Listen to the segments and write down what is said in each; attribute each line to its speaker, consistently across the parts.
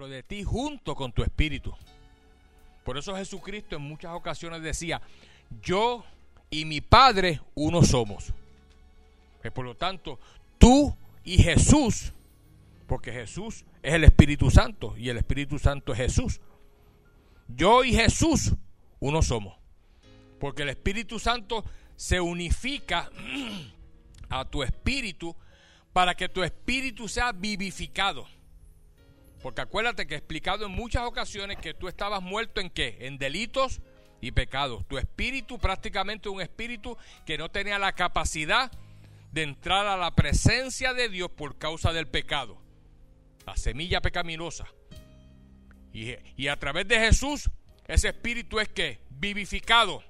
Speaker 1: de ti junto con tu espíritu. Por eso Jesucristo en muchas ocasiones decía, yo y mi Padre uno somos. Por lo tanto, tú y Jesús, porque Jesús es el Espíritu Santo y el Espíritu Santo es Jesús. Yo y Jesús uno somos. Porque el Espíritu Santo se unifica a tu espíritu para que tu espíritu sea vivificado. Porque acuérdate que he explicado en muchas ocasiones que tú estabas muerto en qué? En delitos y pecados. Tu espíritu prácticamente un espíritu que no tenía la capacidad de entrar a la presencia de Dios por causa del pecado. La semilla pecaminosa. Y, y a través de Jesús, ese espíritu es que vivificado.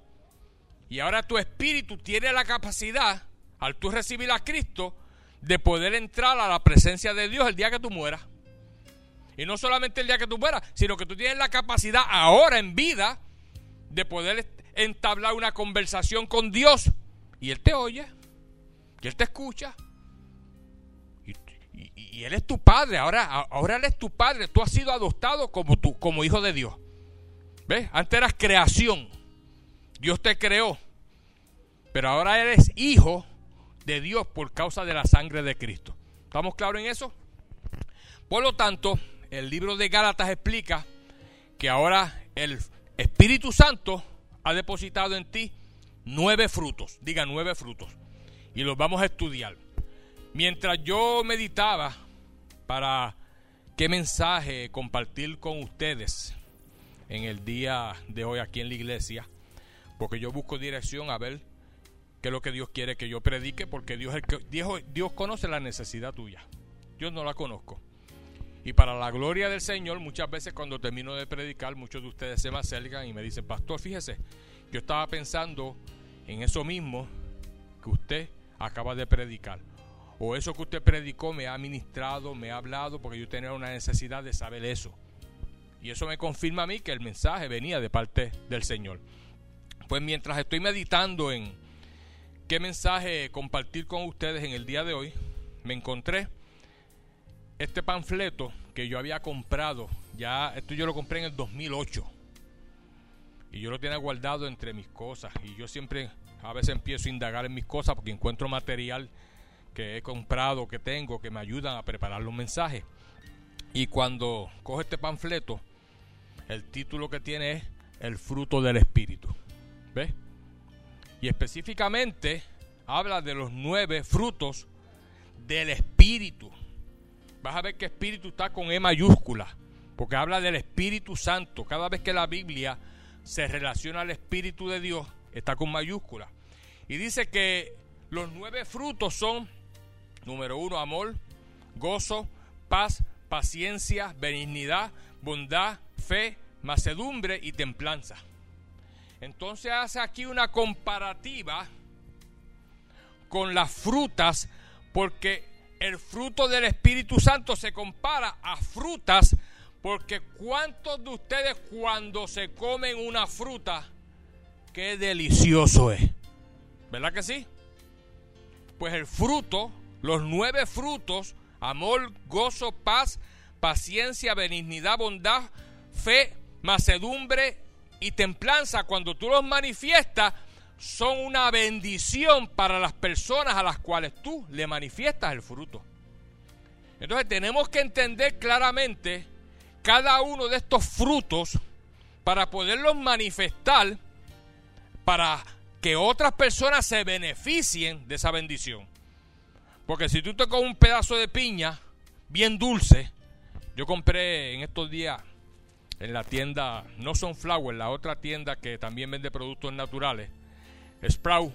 Speaker 1: Y ahora tu espíritu tiene la capacidad, al tú recibir a Cristo, de poder entrar a la presencia de Dios el día que tú mueras. Y no solamente el día que tú mueras, sino que tú tienes la capacidad ahora en vida de poder entablar una conversación con Dios. Y Él te oye, y Él te escucha. Y, Él es tu padre, ahora, ahora Él es tu padre. Tú has sido adoptado como, tú, como hijo de Dios. ¿Ves? Antes eras creación. Dios te creó. Pero ahora eres hijo de Dios por causa de la sangre de Cristo. ¿Estamos claros en eso? Por lo tanto, el libro de Gálatas explica que ahora el Espíritu Santo ha depositado en ti nueve frutos, diga nueve frutos, y los vamos a estudiar. Mientras yo meditaba para qué mensaje compartir con ustedes en el día de hoy aquí en la iglesia, porque yo busco dirección a ver qué es lo que Dios quiere que yo predique, porque Dios, Dios, Dios conoce la necesidad tuya. Yo no la conozco. Y para la gloria del Señor, muchas veces cuando termino de predicar, muchos de ustedes se me acercan y me dicen, pastor, fíjese, yo estaba pensando en eso mismo que usted acaba de predicar. O eso que usted predicó me ha ministrado, me ha hablado, porque yo tenía una necesidad de saber eso. Y eso me confirma a mí que el mensaje venía de parte del Señor. Pues mientras estoy meditando en qué mensaje compartir con ustedes en el día de hoy, me encontré este panfleto que yo había comprado, ya esto yo lo compré en el 2008 y yo lo tenía guardado entre mis cosas y yo siempre a veces empiezo a indagar en mis cosas porque encuentro material que he comprado, que tengo, que me ayudan a preparar los mensajes. Y cuando cojo este panfleto, el título que tiene es El fruto del Espíritu. ¿Ves? Y específicamente habla de los nueve frutos del Espíritu vas a ver que espíritu está con E mayúscula, porque habla del Espíritu Santo. Cada vez que la Biblia se relaciona al Espíritu de Dios, está con mayúscula. Y dice que los nueve frutos son, número uno, amor, gozo, paz, paciencia, benignidad, bondad, fe, macedumbre y templanza. Entonces hace aquí una comparativa con las frutas, porque el fruto del Espíritu Santo se compara a frutas, porque ¿cuántos de ustedes cuando se comen una fruta, qué delicioso es? ¿Verdad que sí? Pues el fruto, los nueve frutos, amor, gozo, paz, paciencia, benignidad, bondad, fe, macedumbre y templanza, cuando tú los manifiestas, son una bendición para las personas a las cuales tú le manifiestas el fruto. Entonces tenemos que entender claramente cada uno de estos frutos para poderlos manifestar para que otras personas se beneficien de esa bendición. Porque si tú te comes un pedazo de piña bien dulce, yo compré en estos días en la tienda, no son Sunflower, la otra tienda que también vende productos naturales, Sprout.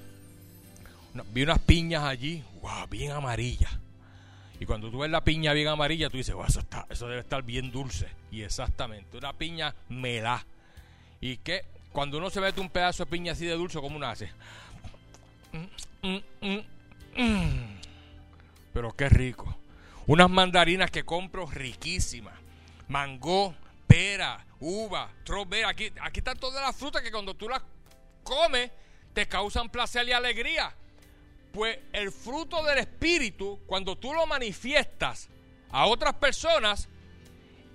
Speaker 1: Vi unas piñas allí, wow, bien amarillas. Y cuando tú ves la piña bien amarilla, tú dices, wow, eso, está, eso debe estar bien dulce. Y exactamente, una piña melá. Y que cuando uno se mete un pedazo de piña así de dulce, ¿cómo uno hace? Mm, mm, mm, Pero qué rico. Unas mandarinas que compro riquísimas. Mango, pera, uva, strawberry. Aquí, aquí están todas las frutas que cuando tú las comes te causan placer y alegría. Pues el fruto del Espíritu, cuando tú lo manifiestas a otras personas,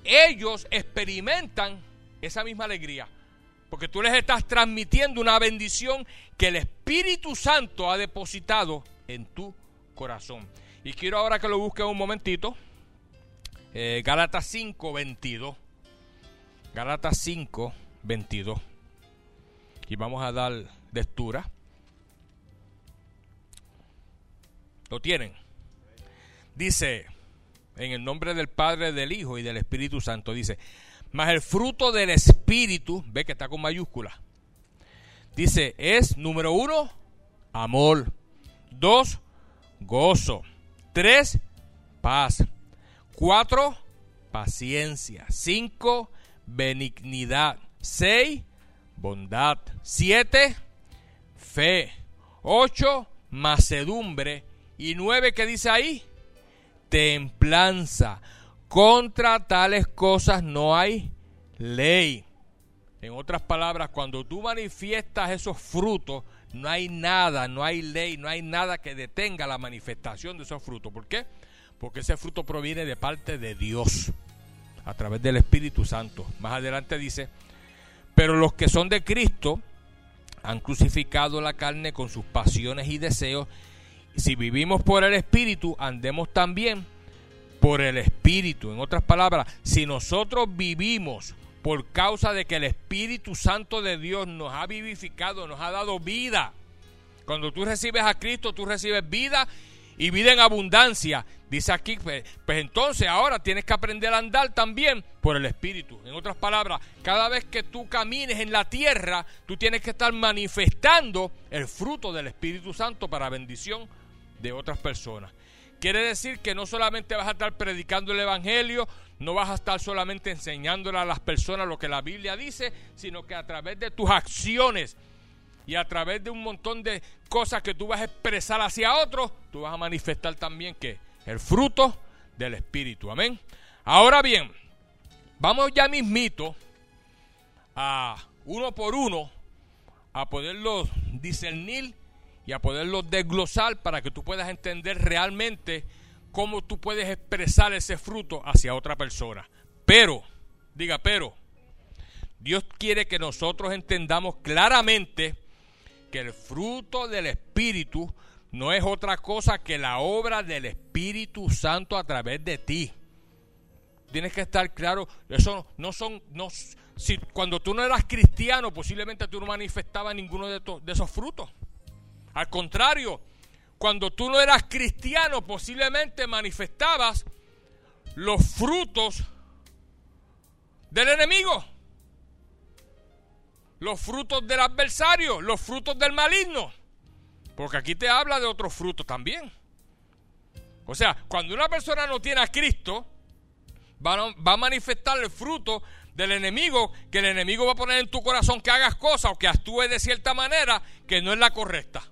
Speaker 1: ellos experimentan esa misma alegría. Porque tú les estás transmitiendo una bendición que el Espíritu Santo ha depositado en tu corazón. Y quiero ahora que lo busquen un momentito. Eh, Gálatas 5, 22. Gálatas 5, 22. Y vamos a dar lectura. ¿Lo tienen? Dice, en el nombre del Padre, del Hijo y del Espíritu Santo, dice, mas el fruto del Espíritu, ve que está con mayúscula, dice, es número uno, amor. Dos, gozo. Tres, paz. Cuatro, paciencia. Cinco, benignidad. Seis, bondad. Siete, fe. Ocho, macedumbre. Y nueve, ¿qué dice ahí? Templanza. Contra tales cosas no hay ley. En otras palabras, cuando tú manifiestas esos frutos, no hay nada, no hay ley, no hay nada que detenga la manifestación de esos frutos. ¿Por qué? Porque ese fruto proviene de parte de Dios, a través del Espíritu Santo. Más adelante dice, pero los que son de Cristo han crucificado la carne con sus pasiones y deseos. Si vivimos por el Espíritu, andemos también por el Espíritu. En otras palabras, si nosotros vivimos por causa de que el Espíritu Santo de Dios nos ha vivificado, nos ha dado vida. Cuando tú recibes a Cristo, tú recibes vida y vida en abundancia. Dice aquí, pues, pues, entonces ahora tienes que aprender a andar también por el Espíritu. En otras palabras, cada vez que tú camines en la tierra, tú tienes que estar manifestando el fruto del Espíritu Santo para bendición de otras personas. Quiere decir que no solamente vas a estar predicando el Evangelio, no vas a estar solamente enseñándole a las personas lo que la Biblia dice, sino que a través de tus acciones y a través de un montón de cosas que tú vas a expresar hacia otros, tú vas a manifestar también que el fruto del Espíritu. Amén. Ahora bien, vamos ya mismito a uno por uno a poderlo discernir y a poderlo desglosar para que tú puedas entender realmente cómo tú puedes expresar ese fruto hacia otra persona. Pero, diga, pero, Dios quiere que nosotros entendamos claramente que el fruto del Espíritu no es otra cosa que la obra del Espíritu Santo a través de ti. Tienes que estar claro, eso no son, no, si cuando tú no eras cristiano, posiblemente tú no manifestabas ninguno de, de esos frutos. Al contrario, cuando tú no eras cristiano, posiblemente manifestabas los frutos del enemigo, los frutos del adversario, los frutos del maligno. Porque aquí te habla de otros frutos también. O sea, cuando una persona no tiene a Cristo, va a, manifestar el fruto del enemigo, que el enemigo va a poner en tu corazón que hagas cosas o que actúes de cierta manera que no es la correcta.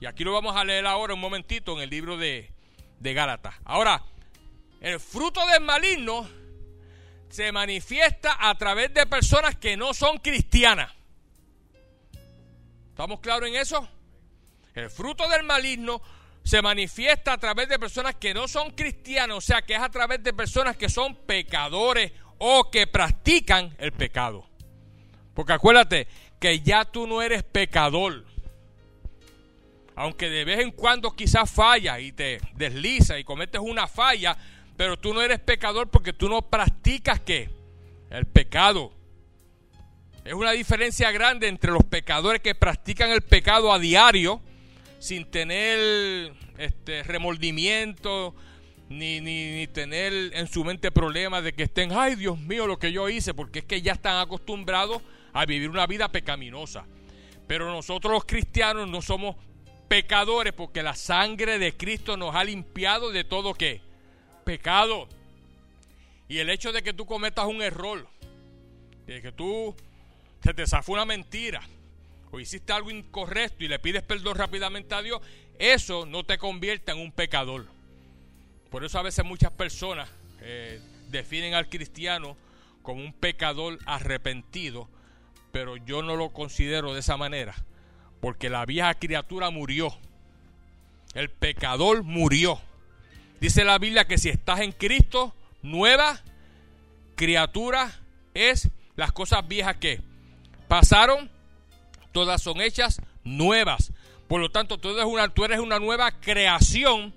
Speaker 1: Y aquí lo vamos a leer ahora un momentito en el libro de, de Gálatas. Ahora, el fruto del maligno se manifiesta a través de personas que no son cristianas. ¿Estamos claros en eso? El fruto del maligno se manifiesta a través de personas que no son cristianas, o sea, que es a través de personas que son pecadores o que practican el pecado. Porque acuérdate que ya tú no eres pecador aunque de vez en cuando quizás falla y te desliza y cometes una falla, pero tú no eres pecador porque tú no practicas qué? El pecado. Es una diferencia grande entre los pecadores que practican el pecado a diario sin tener este remordimiento ni, ni, ni tener en su mente problemas de que estén, ay Dios mío, lo que yo hice, porque es que ya están acostumbrados a vivir una vida pecaminosa. Pero nosotros los cristianos no somos pecadores porque la sangre de Cristo nos ha limpiado de todo qué? Pecado. Y el hecho de que tú cometas un error, de que tú se te zafó una mentira o hiciste algo incorrecto y le pides perdón rápidamente a Dios, eso no te convierte en un pecador. Por eso a veces muchas personas eh, definen al cristiano como un pecador arrepentido, pero yo no lo considero de esa manera porque la vieja criatura murió. El pecador murió. Dice la Biblia que si estás en Cristo, nueva criatura es las cosas viejas que pasaron, todas son hechas nuevas. Por lo tanto, tú eres una, tú eres una nueva creación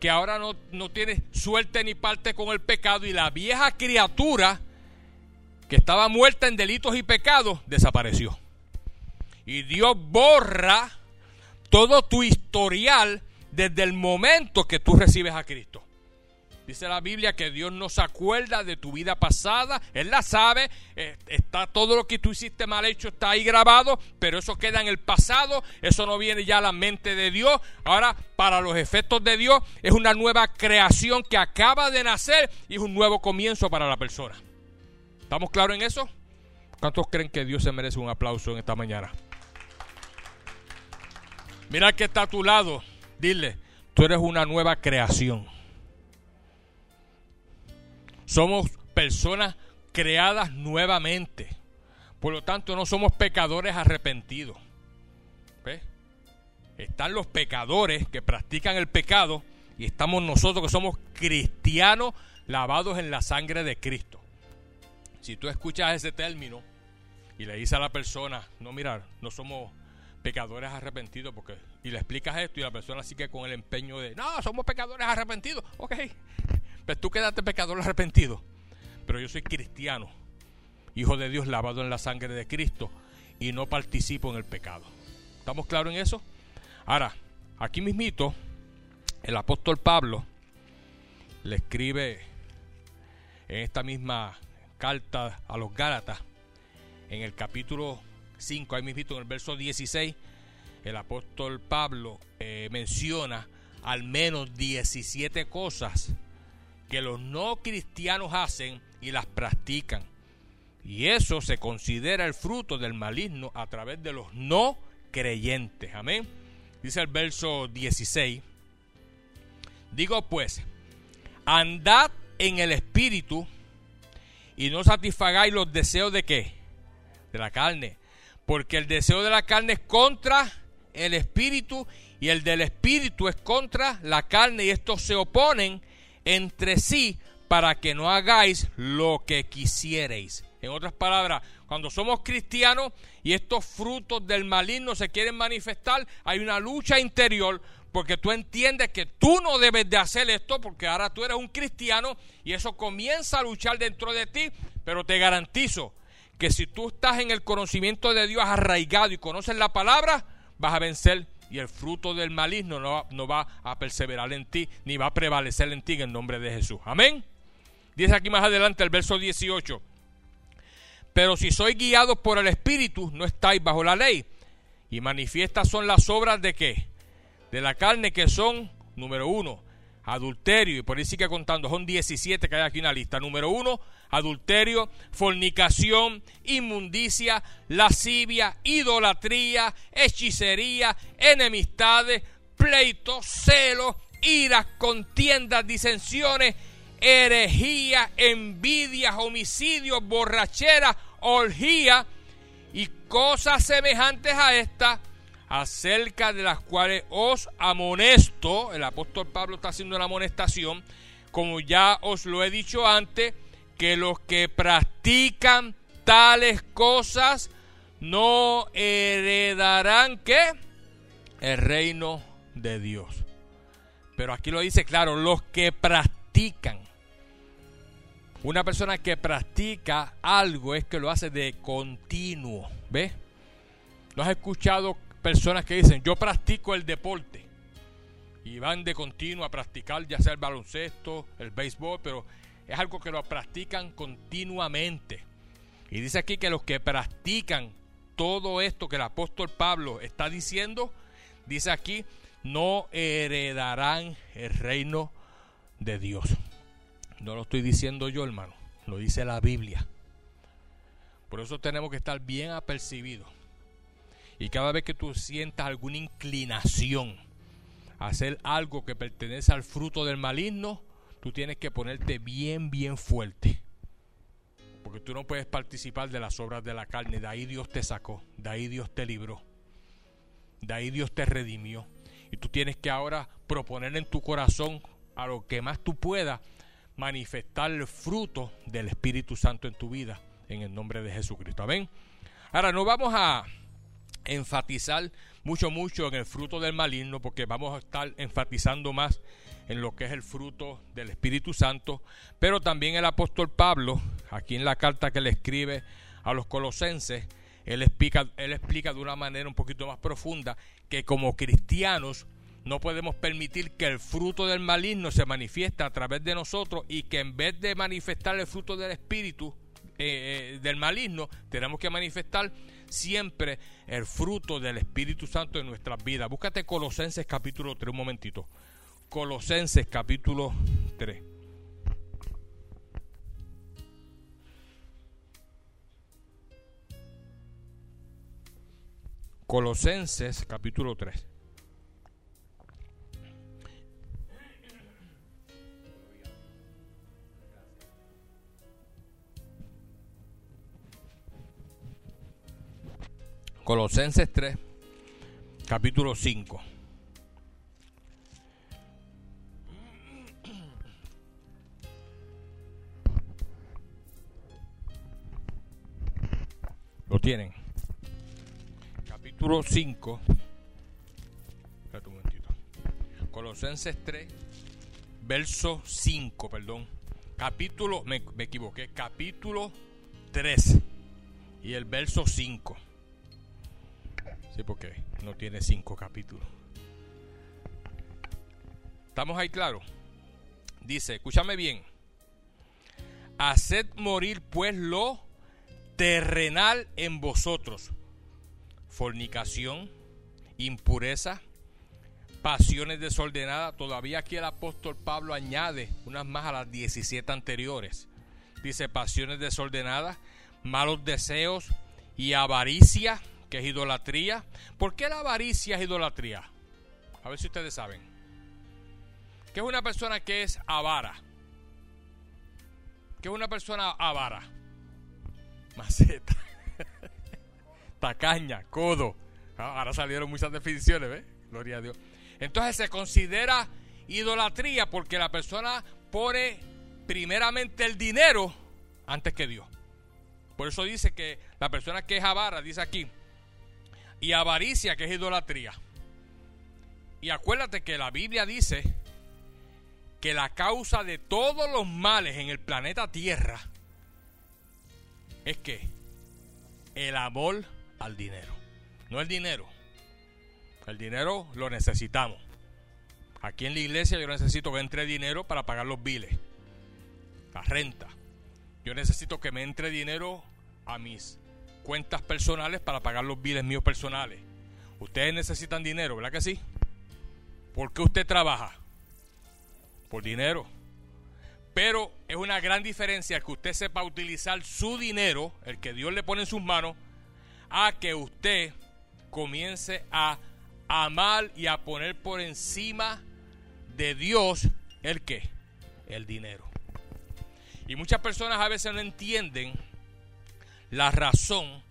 Speaker 1: que ahora no, no tiene suerte ni parte con el pecado y la vieja criatura que estaba muerta en delitos y pecados desapareció. Y Dios borra todo tu historial desde el momento que tú recibes a Cristo. Dice la Biblia que Dios no se acuerda de tu vida pasada, Él la sabe, eh, está todo lo que tú hiciste mal hecho, está ahí grabado, pero eso queda en el pasado, eso no viene ya a la mente de Dios. Ahora, para los efectos de Dios, es una nueva creación que acaba de nacer y es un nuevo comienzo para la persona. ¿Estamos claros en eso? ¿Cuántos creen que Dios se merece un aplauso en esta mañana? Mira que está a tu lado, dile, tú eres una nueva creación. Somos personas creadas nuevamente. Por lo tanto, no somos pecadores arrepentidos. Están los pecadores que practican el pecado y estamos nosotros que somos cristianos lavados en la sangre de Cristo. Si tú escuchas ese término y le dices a la persona, no mirar, no somos pecadores arrepentidos, porque y le explicas esto y la persona sigue con el empeño de, no, somos pecadores arrepentidos, ok, pues tú quedaste pecador arrepentido. Pero yo soy cristiano, hijo de Dios lavado en la sangre de Cristo y no participo en el pecado. ¿Estamos claros en eso? Ahora, aquí mismito, el apóstol Pablo le escribe en esta misma carta a los Gálatas, en el capítulo 5, ahí mismito en el verso 16, el apóstol Pablo eh, menciona al menos 17 cosas que los no cristianos hacen y las practican. Y eso se considera el fruto del maligno a través de los no creyentes. Amén. Dice el verso 16. Digo pues, andad en el espíritu y no satisfagáis los deseos de qué? De la carne. Porque el deseo de la carne es contra el espíritu y el del espíritu es contra la carne y estos se oponen entre sí para que no hagáis lo que quisierais. En otras palabras, cuando somos cristianos y estos frutos del maligno se quieren manifestar, hay una lucha interior porque tú entiendes que tú no debes de hacer esto porque ahora tú eres un cristiano y eso comienza a luchar dentro de ti, pero te garantizo que si tú estás en el conocimiento de Dios arraigado y conoces la palabra, vas a vencer y el fruto del maligno no, no, va a perseverar en ti, ni va a prevalecer en ti en el nombre de Jesús. Amén. Dice aquí más adelante el verso 18. Pero si sois guiados por el Espíritu, no estáis bajo la ley. Y manifiestas son las obras de qué? De la carne que son, número uno, adulterio, y por ahí sigue contando, son 17 que hay aquí en la lista. Número uno, adulterio, fornicación, inmundicia, lascivia, idolatría, hechicería, enemistades, pleitos, celos, iras, contiendas, disensiones, herejía, envidias, homicidios, borrachera, orgía y cosas semejantes a estas acerca de las cuales os amonesto, el apóstol Pablo está haciendo una amonestación, como ya os lo he dicho antes, que los que practican tales cosas no heredarán qué? El reino de Dios. Pero aquí lo dice claro, los que practican. Una persona que practica algo es que lo hace de continuo. ¿Ves? ¿No has escuchado personas que dicen, yo practico el deporte? Y van de continuo a practicar ya sea el baloncesto, el béisbol, pero es algo que lo practican continuamente. Y dice aquí que los que practican todo esto que el apóstol Pablo está diciendo, dice aquí, no heredarán el reino de Dios. No lo estoy diciendo yo, hermano, lo dice la Biblia. Por eso tenemos que estar bien apercibidos. Y cada vez que tú sientas alguna inclinación a hacer algo que pertenece al fruto del maligno, tú tienes que ponerte bien, bien fuerte. Porque tú no puedes participar de las obras de la carne. De ahí Dios te sacó. De ahí Dios te libró. De ahí Dios te redimió. Y tú tienes que ahora proponer en tu corazón a lo que más tú puedas manifestar el fruto del Espíritu Santo en tu vida, en el nombre de Jesucristo. Amén. Ahora, no vamos a enfatizar mucho, mucho en el fruto del maligno, porque vamos a estar enfatizando más en lo que es el fruto del Espíritu Santo, pero también el apóstol Pablo, aquí en la carta que le escribe a los colosenses, él explica, él explica de una manera un poquito más profunda que como cristianos no podemos permitir que el fruto del maligno se manifieste a través de nosotros y que en vez de manifestar el fruto del Espíritu, eh, eh, del maligno, tenemos que manifestar siempre el fruto del Espíritu Santo en nuestras vidas. Búscate Colosenses capítulo 3, un momentito. Colosenses capítulo 3. Colosenses capítulo 3. Colosenses 3, capítulo 5. Lo tienen. Capítulo 5. Espérate un momentito. Colosenses 3, verso 5, perdón. Capítulo, me, me equivoqué, capítulo 3 y el verso 5. Porque no tiene cinco capítulos. ¿Estamos ahí claros? Dice, escúchame bien. Haced morir pues lo terrenal en vosotros. Fornicación, impureza, pasiones desordenadas. Todavía aquí el apóstol Pablo añade unas más a las 17 anteriores. Dice pasiones desordenadas, malos deseos y avaricia que es idolatría. ¿Por qué la avaricia es idolatría? A ver si ustedes saben. ¿Qué es una persona que es avara? ¿Qué es una persona avara? Maceta. Tacaña, codo. Ah, ahora salieron muchas definiciones, ¿ves? Gloria a Dios. Entonces se considera idolatría porque la persona pone primeramente el dinero antes que Dios. Por eso dice que la persona que es avara, dice aquí, y avaricia, que es idolatría. Y acuérdate que la Biblia dice que la causa de todos los males en el planeta Tierra es que el amor al dinero. No el dinero. El dinero lo necesitamos. Aquí en la iglesia yo necesito que entre dinero para pagar los biles, la renta. Yo necesito que me entre dinero a mis cuentas personales para pagar los biles míos personales. Ustedes necesitan dinero, ¿verdad que sí? ¿Por qué usted trabaja? Por dinero. Pero es una gran diferencia que usted sepa utilizar su dinero, el que Dios le pone en sus manos, a que usted comience a amar y a poner por encima de Dios el qué? El dinero. Y muchas personas a veces no entienden la razón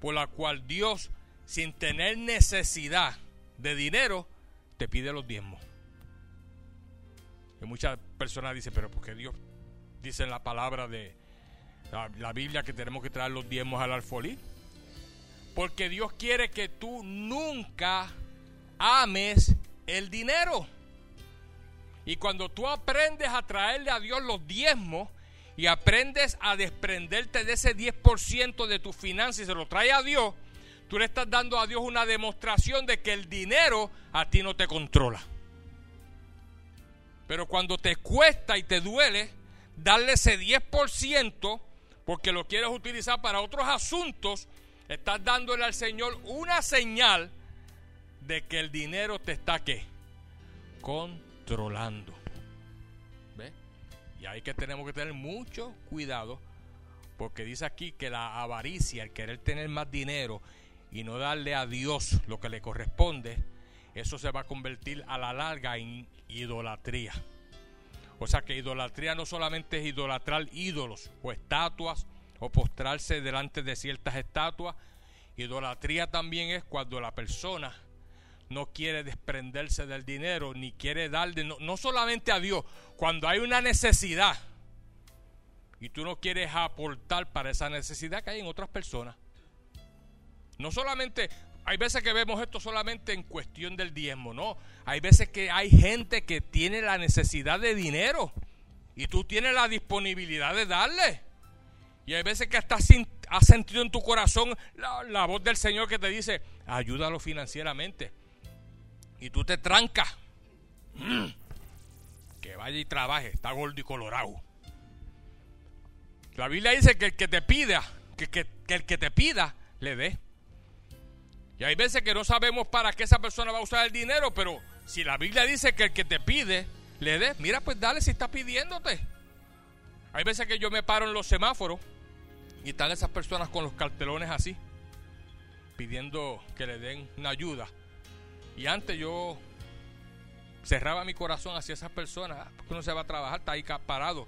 Speaker 1: por la cual Dios, sin tener necesidad de dinero, te pide los diezmos. Y muchas personas dicen, pero porque Dios dice en la palabra de la, Biblia que tenemos que traer los diezmos al alfolí? Porque Dios quiere que tú nunca ames el dinero. Y cuando tú aprendes a traerle a Dios los diezmos, y aprendes a desprenderte de ese 10% de tu finanzas y se lo trae a Dios, tú le estás dando a Dios una demostración de que el dinero a ti no te controla. Pero cuando te cuesta y te duele darle ese 10% porque lo quieres utilizar para otros asuntos, estás dándole al Señor una señal de que el dinero te está ¿qué? controlando. Y ahí que tenemos que tener mucho cuidado porque dice aquí que la avaricia, el querer tener más dinero y no darle a Dios lo que le corresponde, eso se va a convertir a la larga en idolatría. O sea que idolatría no solamente es idolatrar ídolos o estatuas o postrarse delante de ciertas estatuas, idolatría también es cuando la persona no quiere desprenderse del dinero, ni quiere darle, no, no solamente a Dios, cuando hay una necesidad y tú no quieres aportar para esa necesidad que hay en otras personas. No solamente, hay veces que vemos esto solamente en cuestión del diezmo, no. Hay veces que hay gente que tiene la necesidad de dinero y tú tienes la disponibilidad de darle. Y hay veces que hasta has sentido en tu corazón la, voz del Señor que te dice, ayúdalo financieramente. Y tú te trancas. Mm. que vaya y trabaje, está gordo y colorado. La Biblia dice que el que te pida, que, que el que te pida, le dé. Y hay veces que no sabemos para qué esa persona va a usar el dinero, pero si la Biblia dice que el que te pide, le dé, mira, pues dale si está pidiéndote. Hay veces que yo me paro en los semáforos y están esas personas con los cartelones así, pidiendo que le den una ayuda. Y antes yo cerraba mi corazón hacia esas personas, porque uno se va a trabajar, está ahí parado.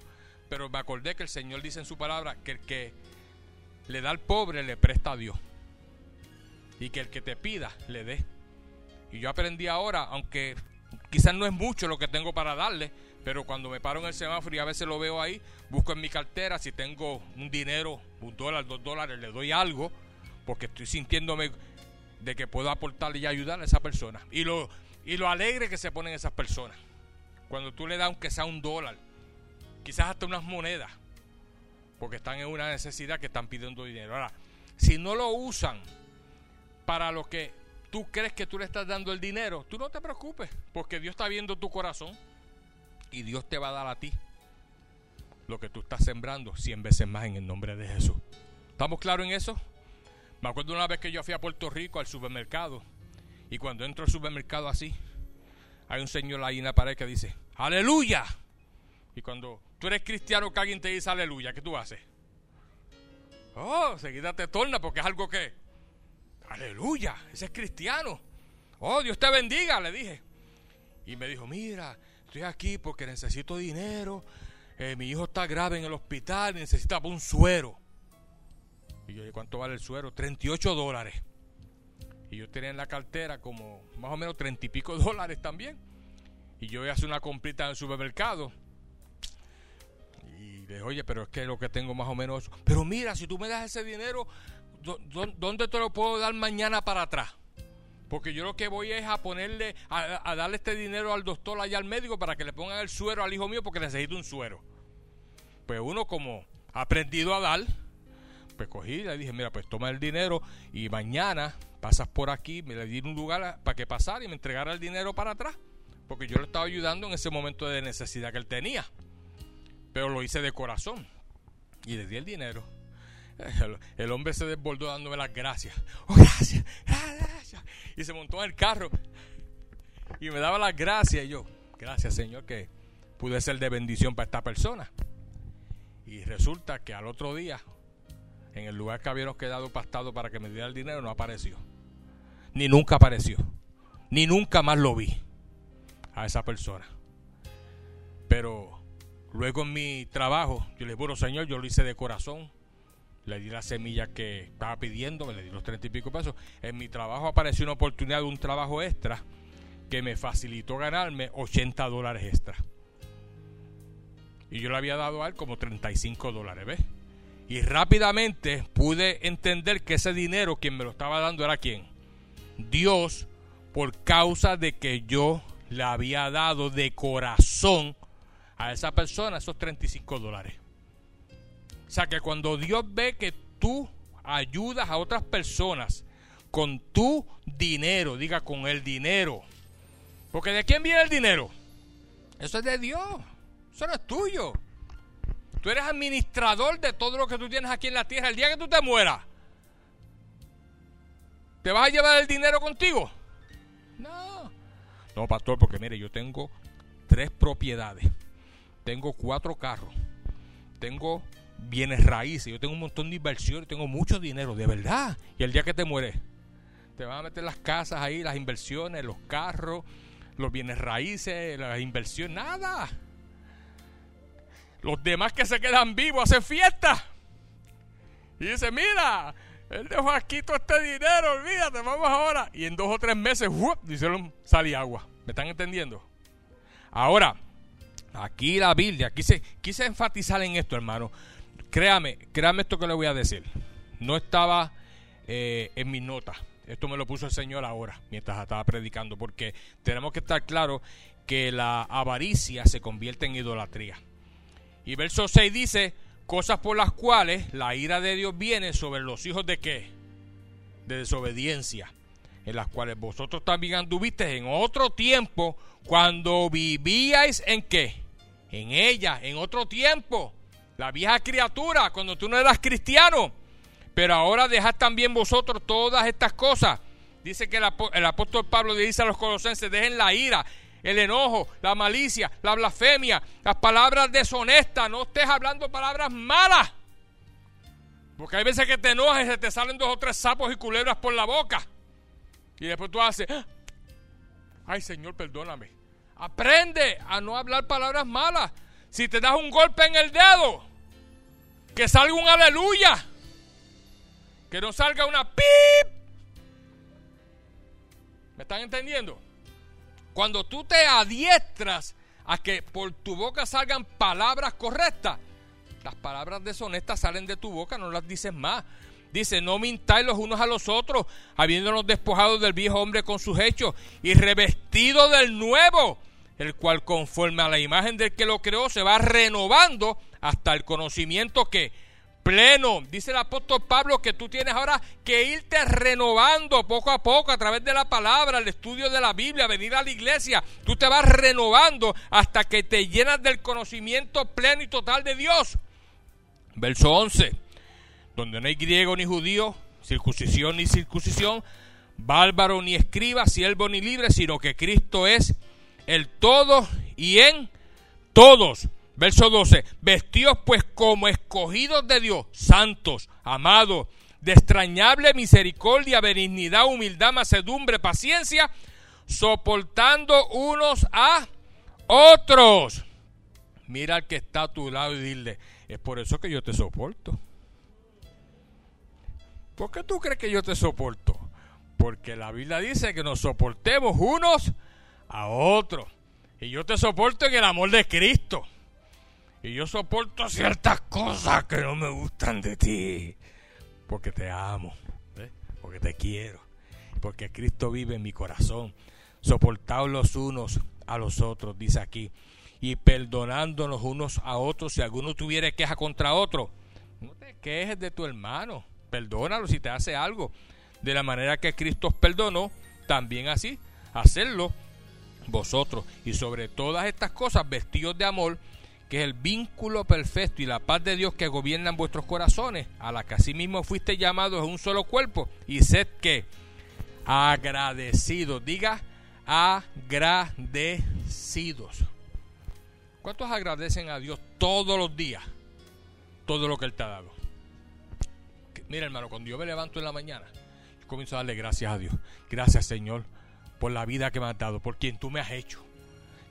Speaker 1: Pero me acordé que el Señor dice en su palabra que el que le da al pobre le presta a Dios. Y que el que te pida le dé. Y yo aprendí ahora, aunque quizás no es mucho lo que tengo para darle, pero cuando me paro en el semáforo y a veces lo veo ahí, busco en mi cartera si tengo un dinero, un dólar, dos dólares, le doy algo, porque estoy sintiéndome de que puedo aportarle y ayudar a esa persona. Y lo, y lo alegre que se ponen esas personas. Cuando tú le das aunque sea un dólar, quizás hasta unas monedas, porque están en una necesidad que están pidiendo dinero. Ahora, si no lo usan para lo que tú crees que tú le estás dando el dinero, tú no te preocupes, porque Dios está viendo tu corazón y Dios te va a dar a ti lo que tú estás sembrando cien veces más en el nombre de Jesús. ¿Estamos claros en eso? Me acuerdo una vez que yo fui a Puerto Rico al supermercado y cuando entro al supermercado así, hay un señor ahí en la pared que dice, aleluya. Y cuando tú eres cristiano que alguien te dice aleluya, ¿qué tú haces? Oh, seguida te torna porque es algo que, aleluya, ese es cristiano. Oh, Dios te bendiga, le dije. Y me dijo, mira, estoy aquí porque necesito dinero. Eh, mi hijo está grave en el hospital necesita un suero. Y yo, ¿cuánto vale el suero? 38 dólares. Y yo tenía en la cartera como más o menos 30 y pico dólares también. Y yo voy a hacer una comprita en el supermercado. Y le dije, oye, pero es que lo que tengo más o menos. Pero mira, si tú me das ese dinero, ¿dónde te lo puedo dar mañana para atrás? Porque yo lo que voy es a ponerle, a, darle este dinero al doctor allá al médico para que le pongan el suero al hijo mío porque necesito un suero. Pues uno como aprendido a dar, pues cogí le dije, mira, pues toma el dinero y mañana pasas por aquí, me le di un lugar para que pasara y me entregara el dinero para atrás. Porque yo le estaba ayudando en ese momento de necesidad que él tenía. Pero lo hice de corazón. Y le di el dinero. El, hombre se desbordó dándome las gracias. Oh, gracias, gracias. Y se montó en el carro. Y me daba las gracias. Y yo, gracias Señor que pude ser de bendición para esta persona. Y resulta que al otro día, en el lugar que habíamos quedado pastado para que me diera el dinero, no apareció. Ni nunca apareció. Ni nunca más lo vi a esa persona. Pero luego en mi trabajo, yo le bueno Señor, yo lo hice de corazón le di la semilla que estaba pidiendo, me le di los treinta y pico pesos. En mi trabajo apareció una oportunidad de un trabajo extra que me facilitó ganarme 80 dólares extra. Y yo le había dado a él como 35 dólares, ¿ves? Y rápidamente pude entender que ese dinero quien me lo estaba dando era quién. Dios, por causa de que yo le había dado de corazón a esa persona esos 35 dólares. O sea que cuando Dios ve que tú ayudas a otras personas con tu dinero, diga con el dinero. Porque ¿de quién viene el dinero? Eso es de Dios. Eso no es tuyo. Tú eres administrador de todo lo que tú tienes aquí en la tierra. El día que tú te mueras, ¿te vas a llevar el dinero contigo? No. No, pastor, porque mire, yo tengo tres propiedades. Tengo cuatro carros. Tengo bienes raíces. Yo tengo un montón de inversiones, tengo mucho dinero, de verdad. Y el día que te mueres, te van a meter las casas ahí, las inversiones, los carros, los bienes raíces, las inversiones, nada. Los demás que se quedan vivos hacen fiesta. Y dice, mira, él dejó aquí todo este dinero, olvídate, vamos ahora. Y en dos o tres meses, ¡wup! hicieron agua. ¿Me están entendiendo? Ahora, aquí la Biblia, quise, quise enfatizar en esto, hermano. Créame, créame esto que le voy a decir. No estaba eh, en mis notas. Esto me lo puso el Señor ahora, mientras estaba predicando, porque tenemos que estar claros que la avaricia se convierte en idolatría. Y verso 6 dice, cosas por las cuales la ira de Dios viene sobre los hijos de qué? De desobediencia, en las cuales vosotros también anduvisteis en otro tiempo cuando vivíais en qué? En ella, en otro tiempo. La vieja criatura, cuando tú no eras cristiano. Pero ahora dejad también vosotros todas estas cosas. Dice que el, apóstol Pablo dice a los colosenses, dejen la ira, el enojo, la malicia, la blasfemia, las palabras deshonestas. No estés hablando palabras malas. Porque hay veces que te enojas y se te salen dos o tres sapos y culebras por la boca. Y después tú haces, ah, ay Señor, perdóname. Aprende a no hablar palabras malas. Si te das un golpe en el dedo, que salga un aleluya. Que no salga una pip. ¿Me están entendiendo? Cuando tú te adiestras a que por tu boca salgan palabras correctas, las palabras deshonestas salen de tu boca, no las dices más. Dice, no mintáis los unos a los otros, habiéndonos despojado del viejo hombre con sus hechos y revestido del nuevo, el cual conforme a la imagen del que lo creó se va renovando hasta el conocimiento que pleno. Dice el apóstol Pablo que tú tienes ahora que irte renovando poco a poco a través de la palabra, el estudio de la Biblia, venir a la iglesia. Tú te vas renovando hasta que te llenas del conocimiento pleno y total de Dios. Verso 11, donde no hay griego ni judío, circuncisión ni circuncisión, bárbaro ni escriba, siervo ni libre, sino que Cristo es el todo y en todos. Verso 12, vestidos pues como escogidos de Dios, santos, amados, de extrañable misericordia, benignidad, humildad, macedumbre, paciencia, soportando unos a otros. Mira al que está a tu lado y dile, es por eso que yo te soporto. ¿Por qué tú crees que yo te soporto? Porque la Biblia dice que nos soportemos unos a otros. Y yo te soporto en el amor de Cristo. Y yo soporto ciertas cosas que no me gustan de ti. Porque te amo. Porque te quiero. Porque Cristo vive en mi corazón. Soportaos los unos a los otros, dice aquí. Y perdonándonos unos a otros. Si alguno tuviera queja contra otro, no te quejes de tu hermano. Perdónalo si te hace algo. De la manera que Cristo os perdonó, también así, hacerlo vosotros. Y sobre todas estas cosas, vestidos de amor que es el vínculo perfecto y la paz de Dios que gobierna en vuestros corazones, a la que asimismo fuiste llamados en un solo cuerpo, y sed que agradecidos, diga agradecidos. ¿Cuántos agradecen a Dios todos los días? Todo lo que Él te ha dado. Mira hermano, cuando yo me levanto en la mañana, comienzo a darle gracias a Dios. Gracias Señor por la vida que me has dado, por quien tú me has hecho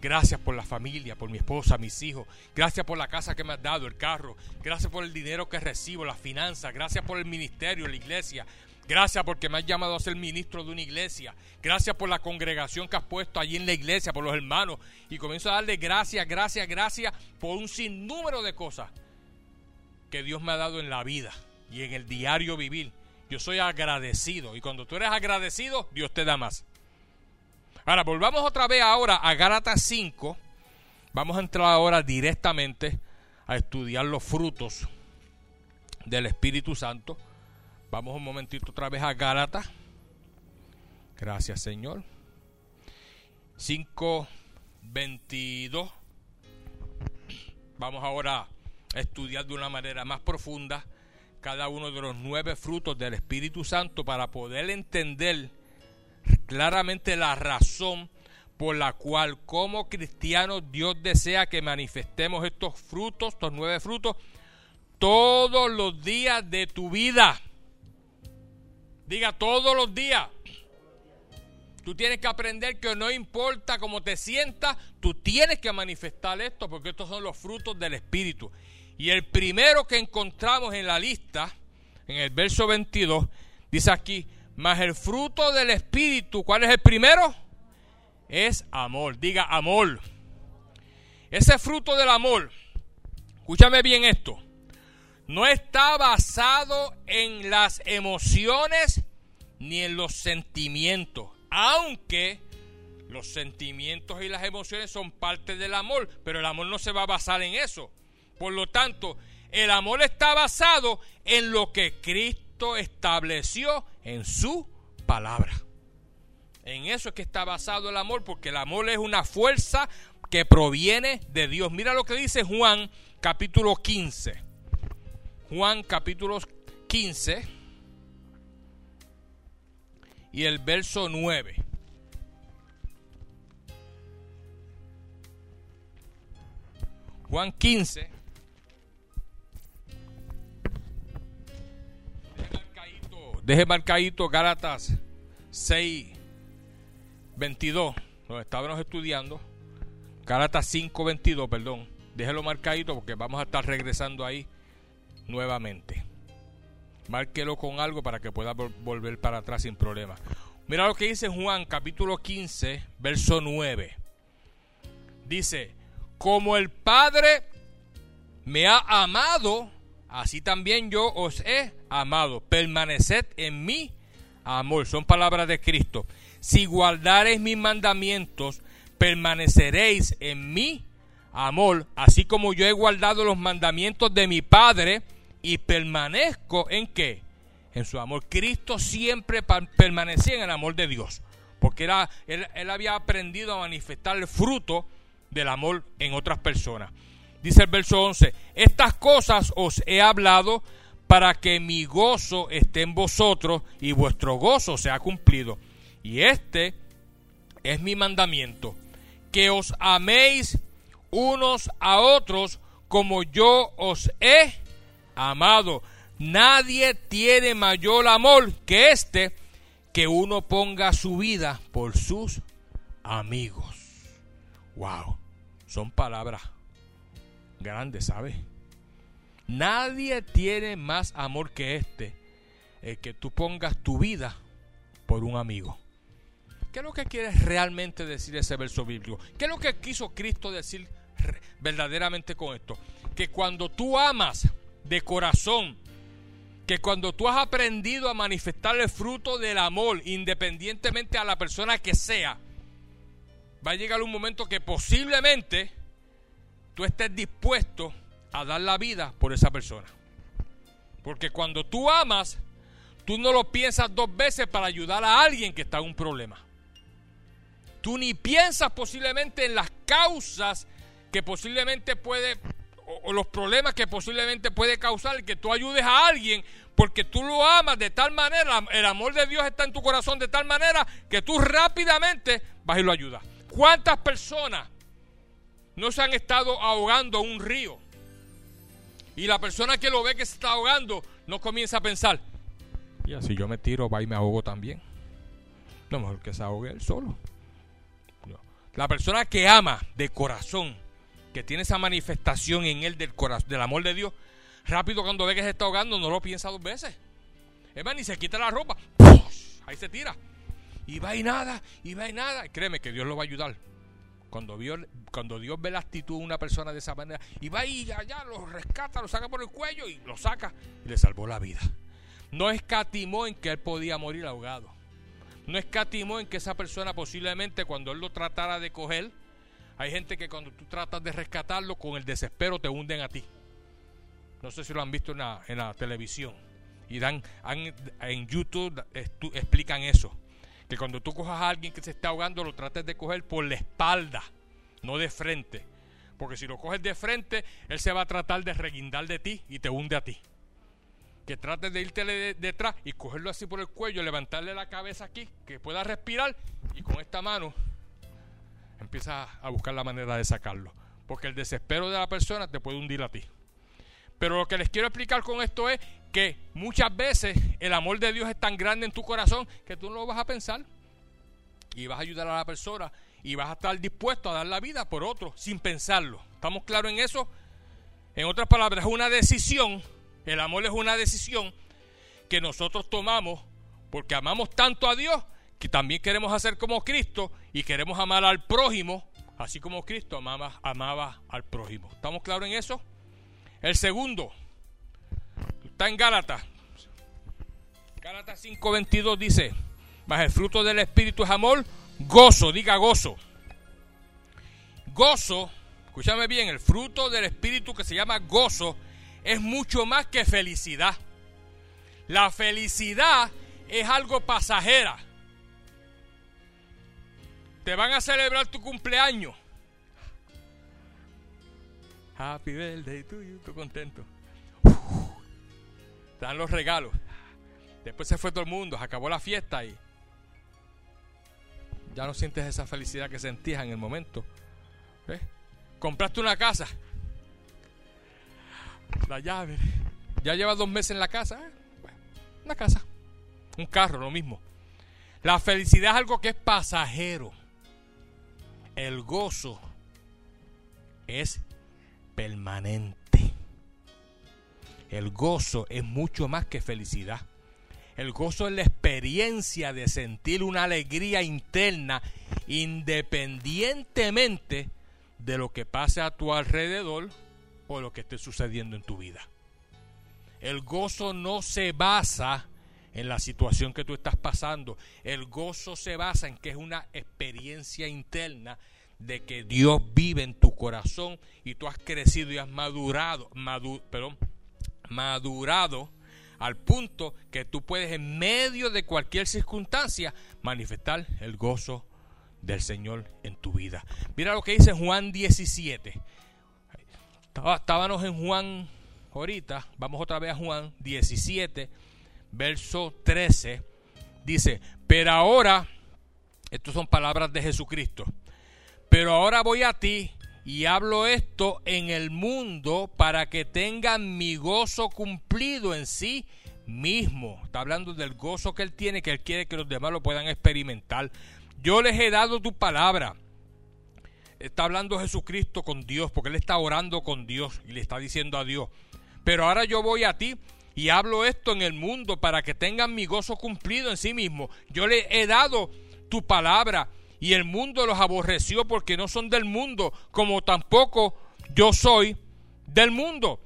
Speaker 1: Gracias por la familia, por mi esposa, mis hijos. Gracias por la casa que me has dado, el carro. Gracias por el dinero que recibo, las finanzas. Gracias por el ministerio, la iglesia. Gracias porque me has llamado a ser ministro de una iglesia. Gracias por la congregación que has puesto allí en la iglesia, por los hermanos. Y comienzo a darle gracias, gracias, gracias por un sinnúmero de cosas que Dios me ha dado en la vida y en el diario vivir. Yo soy agradecido. Y cuando tú eres agradecido, Dios te da más. Ahora, volvamos otra vez ahora a Gálatas 5. Vamos a entrar ahora directamente a estudiar los frutos del Espíritu Santo. Vamos un momentito otra vez a Gálatas. Gracias, Señor. 5.22. Vamos ahora a estudiar de una manera más profunda cada uno de los nueve frutos del Espíritu Santo para poder entender claramente la razón por la cual como cristianos Dios desea que manifestemos estos frutos, estos nueve frutos, todos los días de tu vida. Diga todos los días. Tú tienes que aprender que no importa cómo te sientas, tú tienes que manifestar esto porque estos son los frutos del Espíritu. Y el primero que encontramos en la lista en el verso 22, dice aquí, mas el fruto del Espíritu, ¿cuál es el primero? Es amor, diga amor. Ese fruto del amor, escúchame bien esto, no está basado en las emociones ni en los sentimientos, aunque los sentimientos y las emociones son parte del amor, pero el amor no se va a basar en eso. Por lo tanto, el amor está basado en lo que Cristo estableció en su palabra. En eso es que está basado el amor, porque el amor es una fuerza que proviene de Dios. Mira lo que dice Juan capítulo 15. Juan capítulo 15 y el verso 9. Juan 15. Deje marcadito, Gálatas 6, 22, donde estábamos estudiando. Gálatas 5, 22, perdón. Déjelo marcadito porque vamos a estar regresando ahí nuevamente. Márquelo con algo para que pueda volver para atrás sin problema. Mira lo que dice Juan capítulo 15, verso 9. Dice, como el Padre me ha amado, así también yo os he amado. Permaneced en mi amor. Son palabras de Cristo. Si guardareis mis mandamientos, permaneceréis en mi amor, así como yo he guardado los mandamientos de mi Padre y permanezco en qué? En su amor. Cristo siempre permanecía en el amor de Dios, porque era, él, él había aprendido a manifestar el fruto del amor en otras personas. Dice el verso 11, estas cosas os he hablado para que mi gozo esté en vosotros y vuestro gozo sea cumplido. Y este es mi mandamiento, que os améis unos a otros como yo os he amado. Nadie tiene mayor amor que este, que uno ponga su vida por sus amigos. Wow, son palabras grandes, ¿sabes? Nadie tiene más amor que este, el que tú pongas tu vida por un amigo. ¿Qué es lo que quiere realmente decir ese verso bíblico? ¿Qué es lo que quiso Cristo decir verdaderamente con esto? Que cuando tú amas de corazón, que cuando tú has aprendido a manifestar el fruto del amor, independientemente a la persona que sea, va a llegar un momento que posiblemente tú estés dispuesto a dar la vida por esa persona. Porque cuando tú amas, tú no lo piensas dos veces para ayudar a alguien que está en un problema. Tú ni piensas posiblemente en las causas que posiblemente puede o, los problemas que posiblemente puede causar que tú ayudes a alguien porque tú lo amas de tal manera, el amor de Dios está en tu corazón de tal manera que tú rápidamente vas y lo ayudas. ¿Cuántas personas no se han estado ahogando un río? Y la persona que lo ve que se está ahogando no comienza a pensar, y si yo me tiro, va y me ahogo también. No, mejor que se ahogue él solo. La persona que ama de corazón que tiene esa manifestación en él del, corazón, del amor de Dios, rápido cuando ve que se está ahogando, no lo piensa dos veces. Es más, ni se quita la ropa. Ahí se tira. Y va y nada, y va y nada. créeme que Dios lo va a ayudar. Cuando, cuando Dios ve la actitud de una persona de esa manera, y va y allá, lo rescata, lo saca por el cuello y lo saca y le salvó la vida. No escatimó en que él podía morir ahogado. No escatimó en que esa persona posiblemente cuando él lo tratara de coger, hay gente que cuando tú tratas de rescatarlo con el desespero te hunden a ti. No sé si lo han visto en la, televisión. Y dan, en YouTube explican eso. Que cuando tú cojas a alguien que se está ahogando, lo trates de coger por la espalda, no de frente. Porque si lo coges de frente, él se va a tratar de reguindar de ti y te hunde a ti. Que trates de irte detrás y cogerlo así por el cuello, levantarle la cabeza aquí, que pueda respirar y con esta mano empieza a buscar la manera de sacarlo. Porque el desespero de la persona te puede hundir a ti. Pero lo que les quiero explicar con esto es que muchas veces el amor de Dios es tan grande en tu corazón que tú no lo vas a pensar. Y vas a ayudar a la persona y vas a estar dispuesto a dar la vida por otro sin pensarlo. ¿Estamos claros en eso? En otras palabras, es una decisión. El amor es una decisión que nosotros tomamos porque amamos tanto a Dios que también queremos hacer como Cristo y queremos amar al prójimo, así como Cristo amaba, amaba al prójimo. ¿Estamos claros en eso? El segundo, está en Gálatas. Gálatas 5:22 dice, más el fruto del Espíritu es amor, gozo, diga gozo. Gozo, escúchame bien, el fruto del Espíritu que se llama gozo es mucho más que felicidad. La felicidad es algo pasajera. Te van a celebrar tu cumpleaños. Happy birthday to you, estoy contento. Te dan los regalos. Después se fue todo el mundo, se acabó la fiesta y ya no sientes esa felicidad que sentías en el momento. Compraste una casa. La llave. Ya llevas dos meses en la casa. ¿eh? una casa. Un carro, lo mismo. La felicidad es algo que es pasajero. El gozo es permanente. El gozo es mucho más que felicidad. El gozo es la experiencia de sentir una alegría interna independientemente de lo que pase a tu alrededor o lo que esté sucediendo en tu vida. El gozo no se basa en la situación que tú estás pasando. El gozo se basa en que es una experiencia interna de que Dios vive en tu corazón y tú has crecido y has madurado, madurado al punto que tú puedes en medio de cualquier circunstancia manifestar el gozo del Señor en tu vida. Mira lo que dice Juan 17. Estábamos en Juan ahorita, vamos otra vez a Juan 17, verso 13. Dice, pero ahora, estas son palabras de Jesucristo, pero ahora voy a ti y hablo esto en el mundo para que tengan mi gozo cumplido en sí mismo. Está hablando del gozo que él tiene, que él quiere que los demás lo puedan experimentar. Yo les he dado tu palabra. Está hablando Jesucristo con Dios, porque él está orando con Dios y le está diciendo a Dios. Pero ahora yo voy a ti y hablo esto en el mundo para que tengan mi gozo cumplido en sí mismo. Yo les he dado tu palabra y el mundo los aborreció porque no son del mundo, como tampoco yo soy del mundo.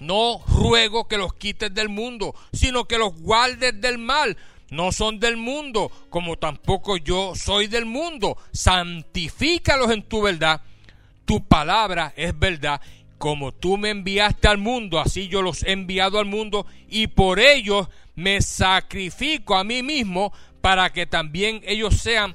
Speaker 1: No ruego que los quites del mundo, sino que los guardes del mal. No son del mundo, como tampoco yo soy del mundo. Santifícalos en tu verdad. Tu palabra es verdad. Como tú me enviaste al mundo, así yo los he enviado al mundo y por ellos me sacrifico a mí mismo para que también ellos sean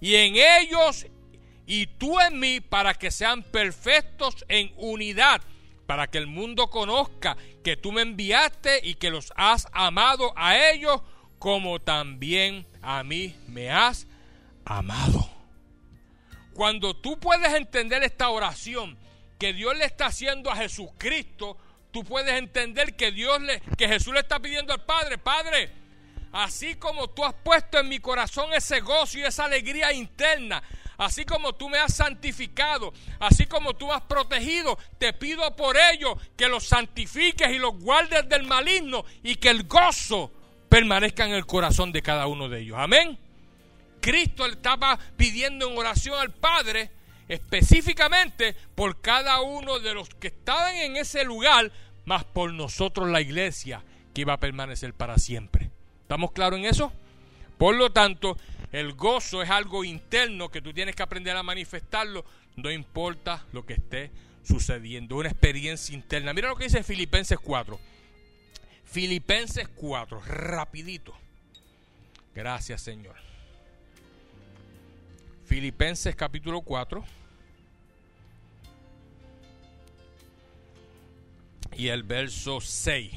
Speaker 1: y en ellos y tú en mí para que sean perfectos en unidad, para que el mundo conozca que tú me enviaste y que los has amado a ellos como también a mí me has amado. Cuando tú puedes entender esta oración que Dios le está haciendo a Jesucristo, tú puedes entender que Dios le que Jesús le está pidiendo al Padre, Padre, Así como tú has puesto en mi corazón ese gozo y esa alegría interna, así como tú me has santificado, así como tú has protegido, te pido por ello que los santifiques y los guardes del maligno y que el gozo permanezca en el corazón de cada uno de ellos. Amén. Cristo estaba pidiendo en oración al Padre específicamente por cada uno de los que estaban en ese lugar, más por nosotros la iglesia que iba a permanecer para siempre. ¿Estamos claros en eso? Por lo tanto, el gozo es algo interno que tú tienes que aprender a manifestarlo, no importa lo que esté sucediendo, una experiencia interna. Mira lo que dice Filipenses 4. Filipenses 4, rapidito. Gracias, Señor. Filipenses capítulo 4. Y el verso 6.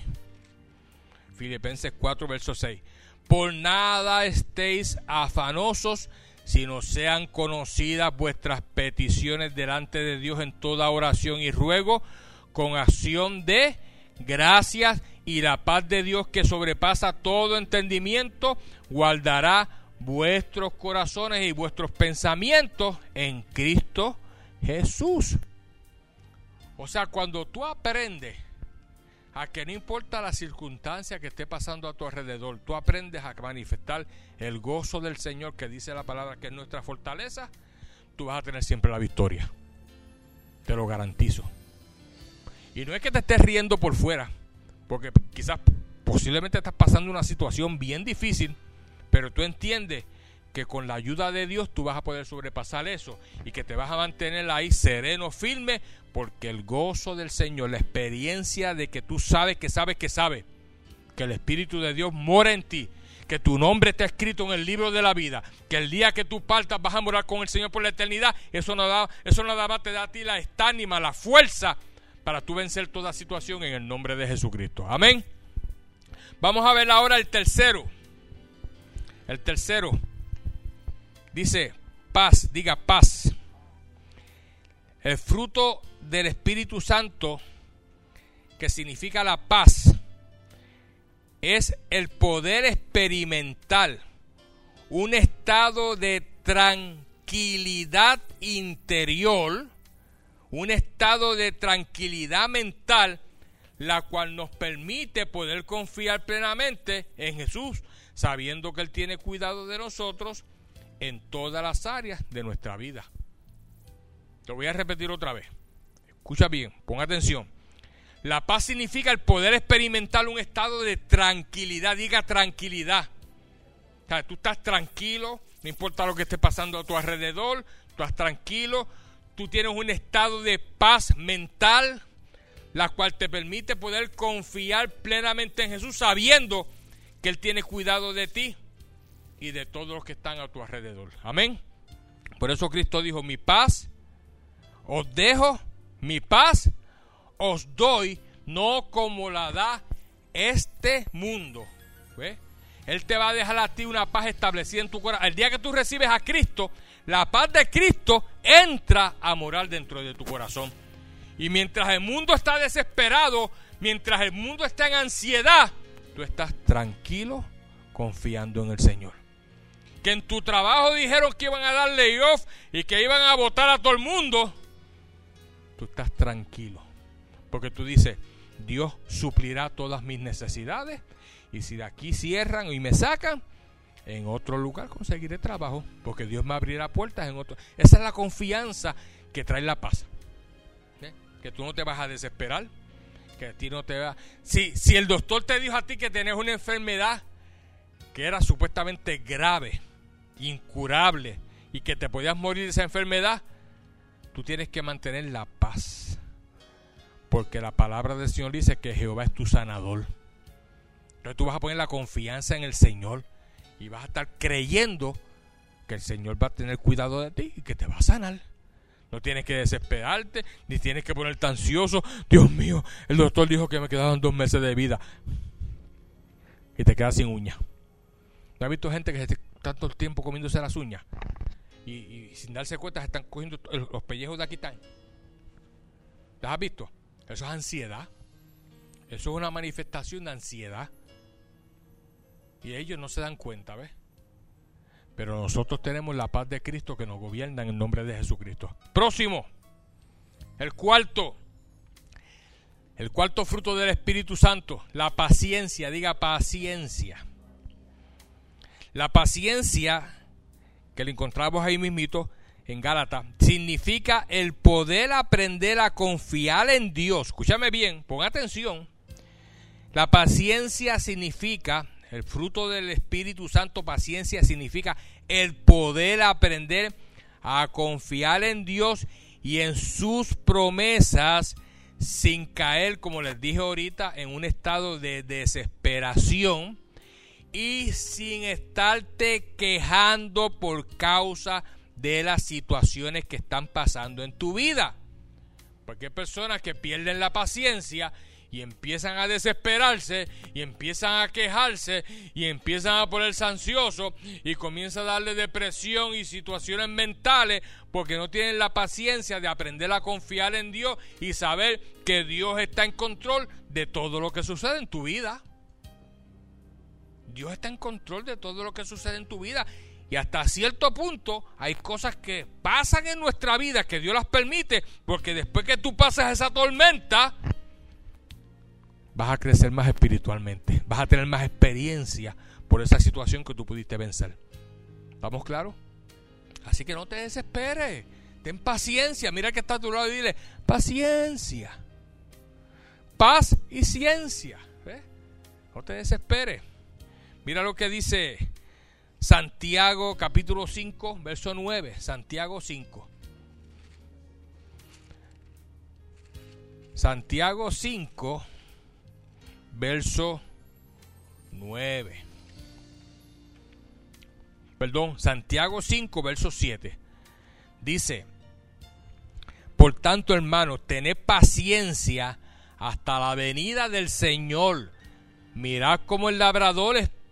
Speaker 1: Filipenses 4, verso 6. Por nada estéis afanosos, sino sean conocidas vuestras peticiones delante de Dios en toda oración y ruego, con acción de gracias y la paz de Dios que sobrepasa todo entendimiento, guardará vuestros corazones y vuestros pensamientos en Cristo Jesús. O sea, cuando tú aprendes a que no importa la circunstancia que esté pasando a tu alrededor, tú aprendes a manifestar el gozo del Señor que dice la palabra que es nuestra fortaleza, tú vas a tener siempre la victoria. Te lo garantizo. Y no es que te estés riendo por fuera, porque quizás posiblemente estás pasando una situación bien difícil, pero tú entiendes que con la ayuda de Dios tú vas a poder sobrepasar eso y que te vas a mantener ahí sereno, firme, porque el gozo del Señor, la experiencia de que tú sabes que sabes que sabes, que el Espíritu de Dios mora en ti, que tu nombre está escrito en el libro de la vida, que el día que tú partas vas a morar con el Señor por la eternidad, eso nada, eso nada más te da a ti la estánima, la fuerza para tú vencer toda situación en el nombre de Jesucristo. Amén. Vamos a ver ahora el tercero. El tercero dice paz, diga paz. El fruto del Espíritu Santo, que significa la paz, es el poder experimental, un estado de tranquilidad interior, un estado de tranquilidad mental, la cual nos permite poder confiar plenamente en Jesús, sabiendo que Él tiene cuidado de nosotros en todas las áreas de nuestra vida. Lo voy a repetir otra vez. Escucha bien, pon atención. La paz significa el poder experimentar un estado de tranquilidad. Diga tranquilidad. O sea, tú estás tranquilo, no importa lo que esté pasando a tu alrededor, tú estás tranquilo, tú tienes un estado de paz mental, la cual te permite poder confiar plenamente en Jesús, sabiendo que Él tiene cuidado de ti y de todos los que están a tu alrededor. Amén. Por eso Cristo dijo, mi paz os dejo, mi paz os doy, no como la da este mundo. Él te va a dejar a ti una paz establecida en tu corazón. El día que tú recibes a Cristo, la paz de Cristo entra a morar dentro de tu corazón. Y mientras el mundo está desesperado, mientras el mundo está en ansiedad, tú estás tranquilo confiando en el Señor que en tu trabajo dijeron que iban a darle off y que iban a votar a todo el mundo, tú estás tranquilo. Porque tú dices, Dios suplirá todas mis necesidades y si de aquí cierran y me sacan, en otro lugar conseguiré trabajo, porque Dios me abrirá puertas en otro. Esa es la confianza que trae la paz. Que tú no te vas a desesperar, que a ti no te va. Si, si el doctor te dijo a ti que tenés una enfermedad que era supuestamente grave, incurable y que te podías morir de esa enfermedad, tú tienes que mantener la paz. Porque la palabra del Señor dice que Jehová es tu sanador. Entonces tú vas a poner la confianza en el Señor y vas a estar creyendo que el Señor va a tener cuidado de ti y que te va a sanar. No tienes que desesperarte, ni tienes que ponerte ansioso. Dios mío, el doctor dijo que me quedaban dos meses de vida. Y te quedas sin uña. ¿No has visto gente que se tanto tiempo comiéndose las uñas y, sin darse cuenta se están cogiendo los pellejos de aquí están. ¿Las has visto? Eso es ansiedad. Eso es una manifestación de ansiedad. Y ellos no se dan cuenta, ¿ves? Pero nosotros tenemos la paz de Cristo que nos gobierna en el nombre de Jesucristo. Próximo. El cuarto. El cuarto fruto del Espíritu Santo. La paciencia. Diga paciencia. La paciencia, que le encontramos ahí mismito en Gálatas, significa el poder aprender a confiar en Dios. Escúchame bien, pon atención. La paciencia significa, el fruto del Espíritu Santo, paciencia significa el poder aprender a confiar en Dios y en sus promesas sin caer, como les dije ahorita, en un estado de desesperación y sin estarte quejando por causa de las situaciones que están pasando en tu vida. Porque hay personas que pierden la paciencia y empiezan a desesperarse y empiezan a quejarse y empiezan a ponerse ansiosos y comienza a darle depresión y situaciones mentales porque no tienen la paciencia de aprender a confiar en Dios y saber que Dios está en control de todo lo que sucede en tu vida. Dios está en control de todo lo que sucede en tu vida. Y hasta cierto punto hay cosas que pasan en nuestra vida que Dios las permite, porque después que tú pasas esa tormenta, vas a crecer más espiritualmente, vas a tener más experiencia por esa situación que tú pudiste vencer. ¿Estamos claros? Así que no te desesperes, ten paciencia, mira que está a tu lado y dile, paciencia, paz y ciencia. No te desesperes. Mira lo que dice Santiago capítulo 5, verso 9, Santiago 5. Santiago 5, verso 9. Perdón, Santiago 5, verso 7. Dice, por tanto, hermanos, tened paciencia hasta la venida del Señor. Mirad cómo el labrador espera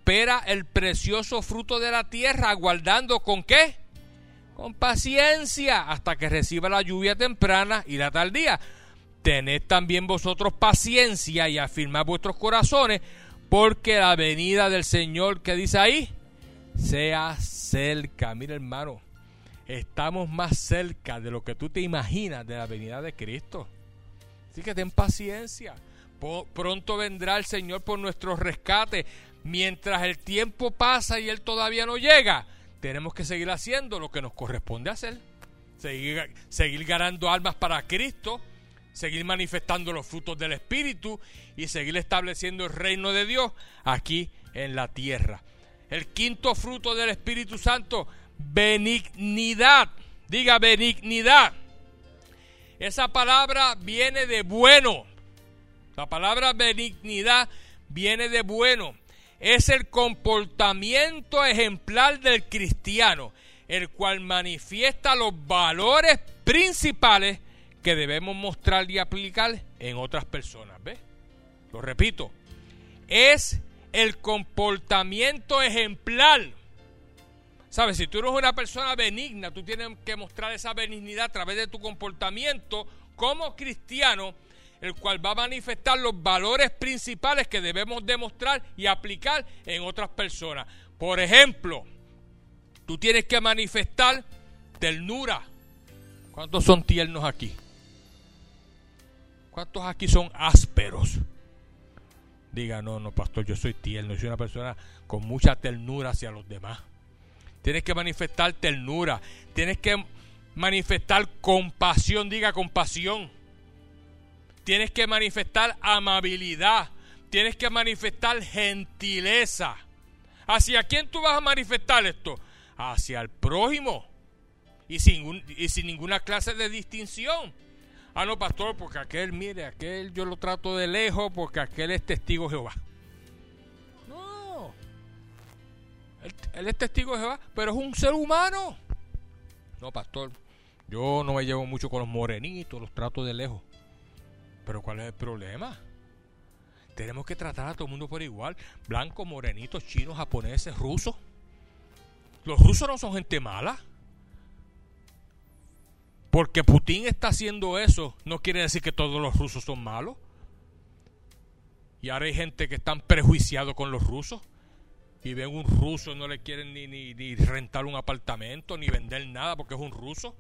Speaker 1: el precioso fruto de la tierra, aguardando con qué? Con paciencia hasta que reciba la lluvia temprana y la tardía tened también vosotros paciencia y afirmad vuestros corazones, porque la venida del Señor que dice ahí, sea cerca. Mira hermano, estamos más cerca de lo que tú te imaginas de la venida de Cristo. Así que ten paciencia. Pronto vendrá el Señor por nuestro rescate. Mientras el tiempo pasa y Él todavía no llega, tenemos que seguir haciendo lo que nos corresponde hacer. Seguir, seguir ganando almas para Cristo seguir manifestando los frutos del Espíritu y seguir estableciendo el reino de Dios aquí en la tierra. El quinto fruto del Espíritu Santo, benignidad. Diga benignidad. Esa palabra viene de bueno. La palabra benignidad viene de bueno. Es el comportamiento ejemplar del cristiano, el cual manifiesta los valores principales que debemos mostrar y aplicar en otras personas. ¿Ves? Lo repito, es el comportamiento ejemplar. ¿Sabes? Si tú eres una persona benigna, tú tienes que mostrar esa benignidad a través de tu comportamiento como cristiano, el cual va a manifestar los valores principales que debemos demostrar y aplicar en otras personas. Por ejemplo, tú tienes que manifestar ternura. ¿Cuántos son tiernos aquí? ¿Cuántos aquí son ásperos? Diga, no, no, pastor, yo soy tierno, soy una persona con mucha ternura hacia los demás. Tienes que manifestar ternura, tienes que manifestar compasión, diga compasión. Tienes que manifestar amabilidad, tienes que manifestar gentileza. ¿Hacia quién tú vas a manifestar esto? Hacia el prójimo y sin, y sin ninguna clase de distinción. Ah, no, pastor, porque aquel, mire, aquel yo lo trato de lejos porque aquel es testigo de Jehová. No. Él, es testigo de Jehová, pero es un ser humano. No, pastor, yo no me llevo mucho con los morenitos, los trato de lejos. Pero ¿cuál es el problema? Tenemos que tratar a todo el mundo por igual. Blancos, morenitos, chinos, japoneses, rusos. Los rusos no son gente mala. Porque Putin está haciendo eso, no quiere decir que todos los rusos son malos. Y ahora hay gente que están prejuiciados con los rusos. Y ven un ruso, no le quieren ni, ni, rentar un apartamento, ni vender nada porque es un ruso.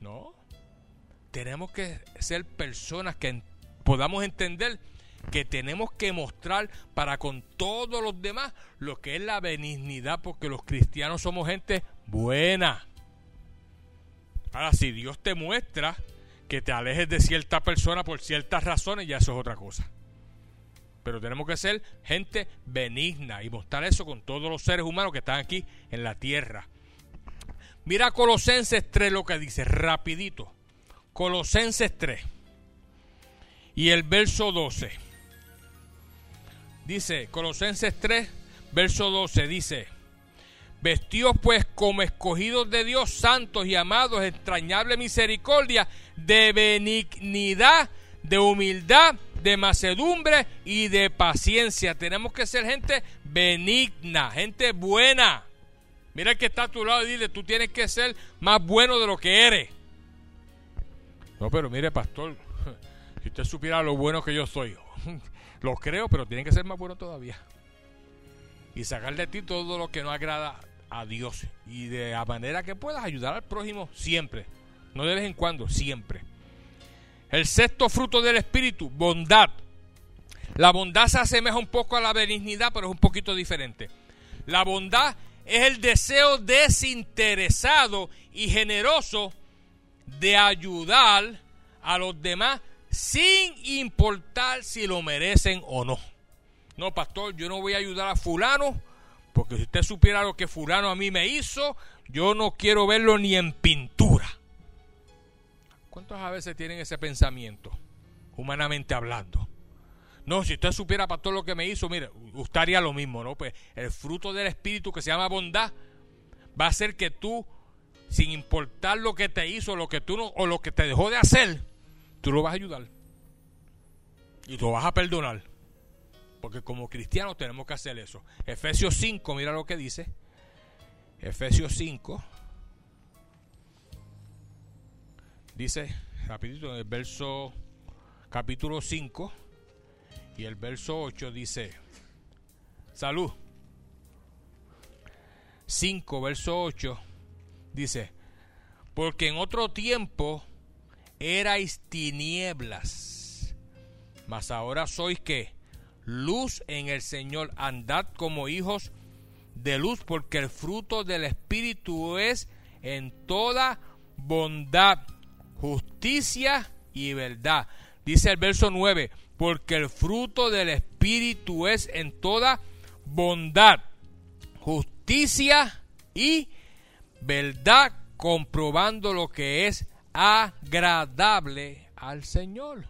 Speaker 1: No. Tenemos que ser personas que podamos entender que tenemos que mostrar para con todos los demás lo que es la benignidad, porque los cristianos somos gente buena. Ahora, si Dios te muestra que te alejes de cierta persona por ciertas razones, ya eso es otra cosa. Pero tenemos que ser gente benigna y mostrar eso con todos los seres humanos que están aquí en la tierra. Mira Colosenses 3 lo que dice, rapidito. Colosenses 3 y el verso 12. Dice, Colosenses 3, verso 12, dice, Vestidos pues como escogidos de Dios, santos y amados, entrañable misericordia, de benignidad, de humildad, de macedumbre y de paciencia. Tenemos que ser gente benigna, gente buena. Mira que está a tu lado y dile, tú tienes que ser más bueno de lo que eres. No, pero mire, pastor, si usted supiera lo bueno que yo soy, lo creo, pero tiene que ser más bueno todavía. Y sacar de ti todo lo que no agrada a Dios. Y de la manera que puedas ayudar al prójimo siempre. No de vez en cuando, siempre. El sexto fruto del Espíritu, bondad. La bondad se asemeja un poco a la benignidad, pero es un poquito diferente. La bondad es el deseo desinteresado y generoso de ayudar a los demás sin importar si lo merecen o no. No, pastor, yo no voy a ayudar a fulano, porque si usted supiera lo que fulano a mí me hizo, yo no quiero verlo ni en pintura. ¿Cuántos a veces tienen ese pensamiento, humanamente hablando? No, si usted supiera, pastor, lo que me hizo, mire, usted lo mismo, ¿no? Pues el fruto del Espíritu que se llama bondad va a hacer que tú, sin importar lo que te hizo, lo que tú no, o lo que te dejó de hacer, tú lo vas a ayudar. Y lo vas a perdonar. Porque como cristianos tenemos que hacer eso. Efesios 5, mira lo que dice. Efesios 5. Dice, rapidito, en el verso capítulo 5 y el verso 8 dice, salud. 5, verso 8 dice, porque en otro tiempo erais tinieblas, mas ahora sois que luz en el Señor, andad como hijos de luz, porque el fruto del Espíritu es en toda bondad, justicia y verdad. Dice el verso 9, porque el fruto del Espíritu es en toda bondad, justicia y verdad, comprobando lo que es agradable al Señor.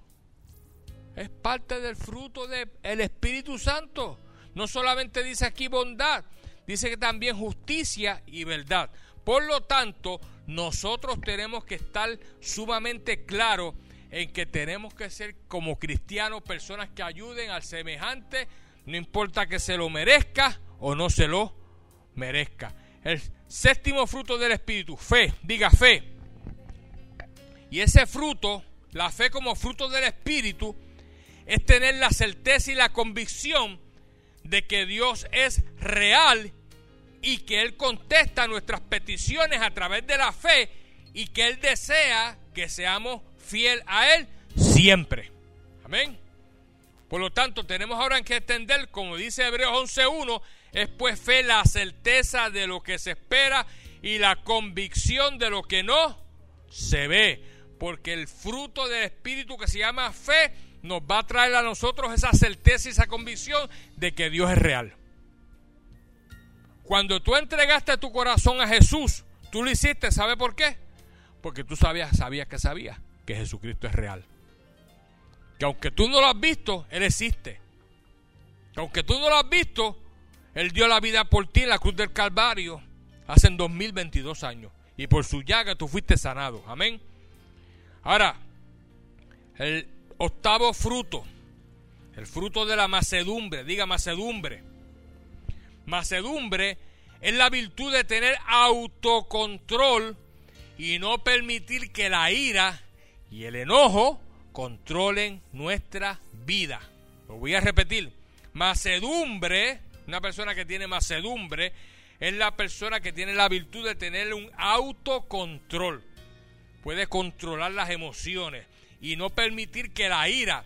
Speaker 1: Es parte del fruto del Espíritu Santo. No solamente dice aquí bondad, dice que también justicia y verdad. Por lo tanto, nosotros tenemos que estar sumamente claros en que tenemos que ser como cristianos personas que ayuden al semejante, no importa que se lo merezca o no se lo merezca. El séptimo fruto del Espíritu, fe, diga fe. Y ese fruto, la fe como fruto del Espíritu, es tener la certeza y la convicción de que Dios es real y que Él contesta nuestras peticiones a través de la fe y que Él desea que seamos fiel a Él siempre. Amén. Por lo tanto, tenemos ahora que entender, como dice Hebreos 11.1, es pues fe la certeza de lo que se espera y la convicción de lo que no se ve. Porque el fruto del Espíritu que se llama fe nos va a traer a nosotros esa certeza y esa convicción de que Dios es real. Cuando tú entregaste tu corazón a Jesús, tú lo hiciste, ¿sabe por qué? Porque tú sabías, sabías que sabías que Jesucristo es real. Que aunque tú no lo has visto, Él existe. Que aunque tú no lo has visto, Él dio la vida por ti en la cruz del Calvario hace 2022 años. Y por su llaga tú fuiste sanado. Amén. Ahora, el octavo fruto, el fruto de la macedumbre, diga macedumbre. Macedumbre es la virtud de tener autocontrol y no permitir que la ira y el enojo controlen nuestra vida. Lo voy a repetir. Macedumbre, una persona que tiene macedumbre, es la persona que tiene la virtud de tener un autocontrol. Puede controlar las emociones y no permitir que la ira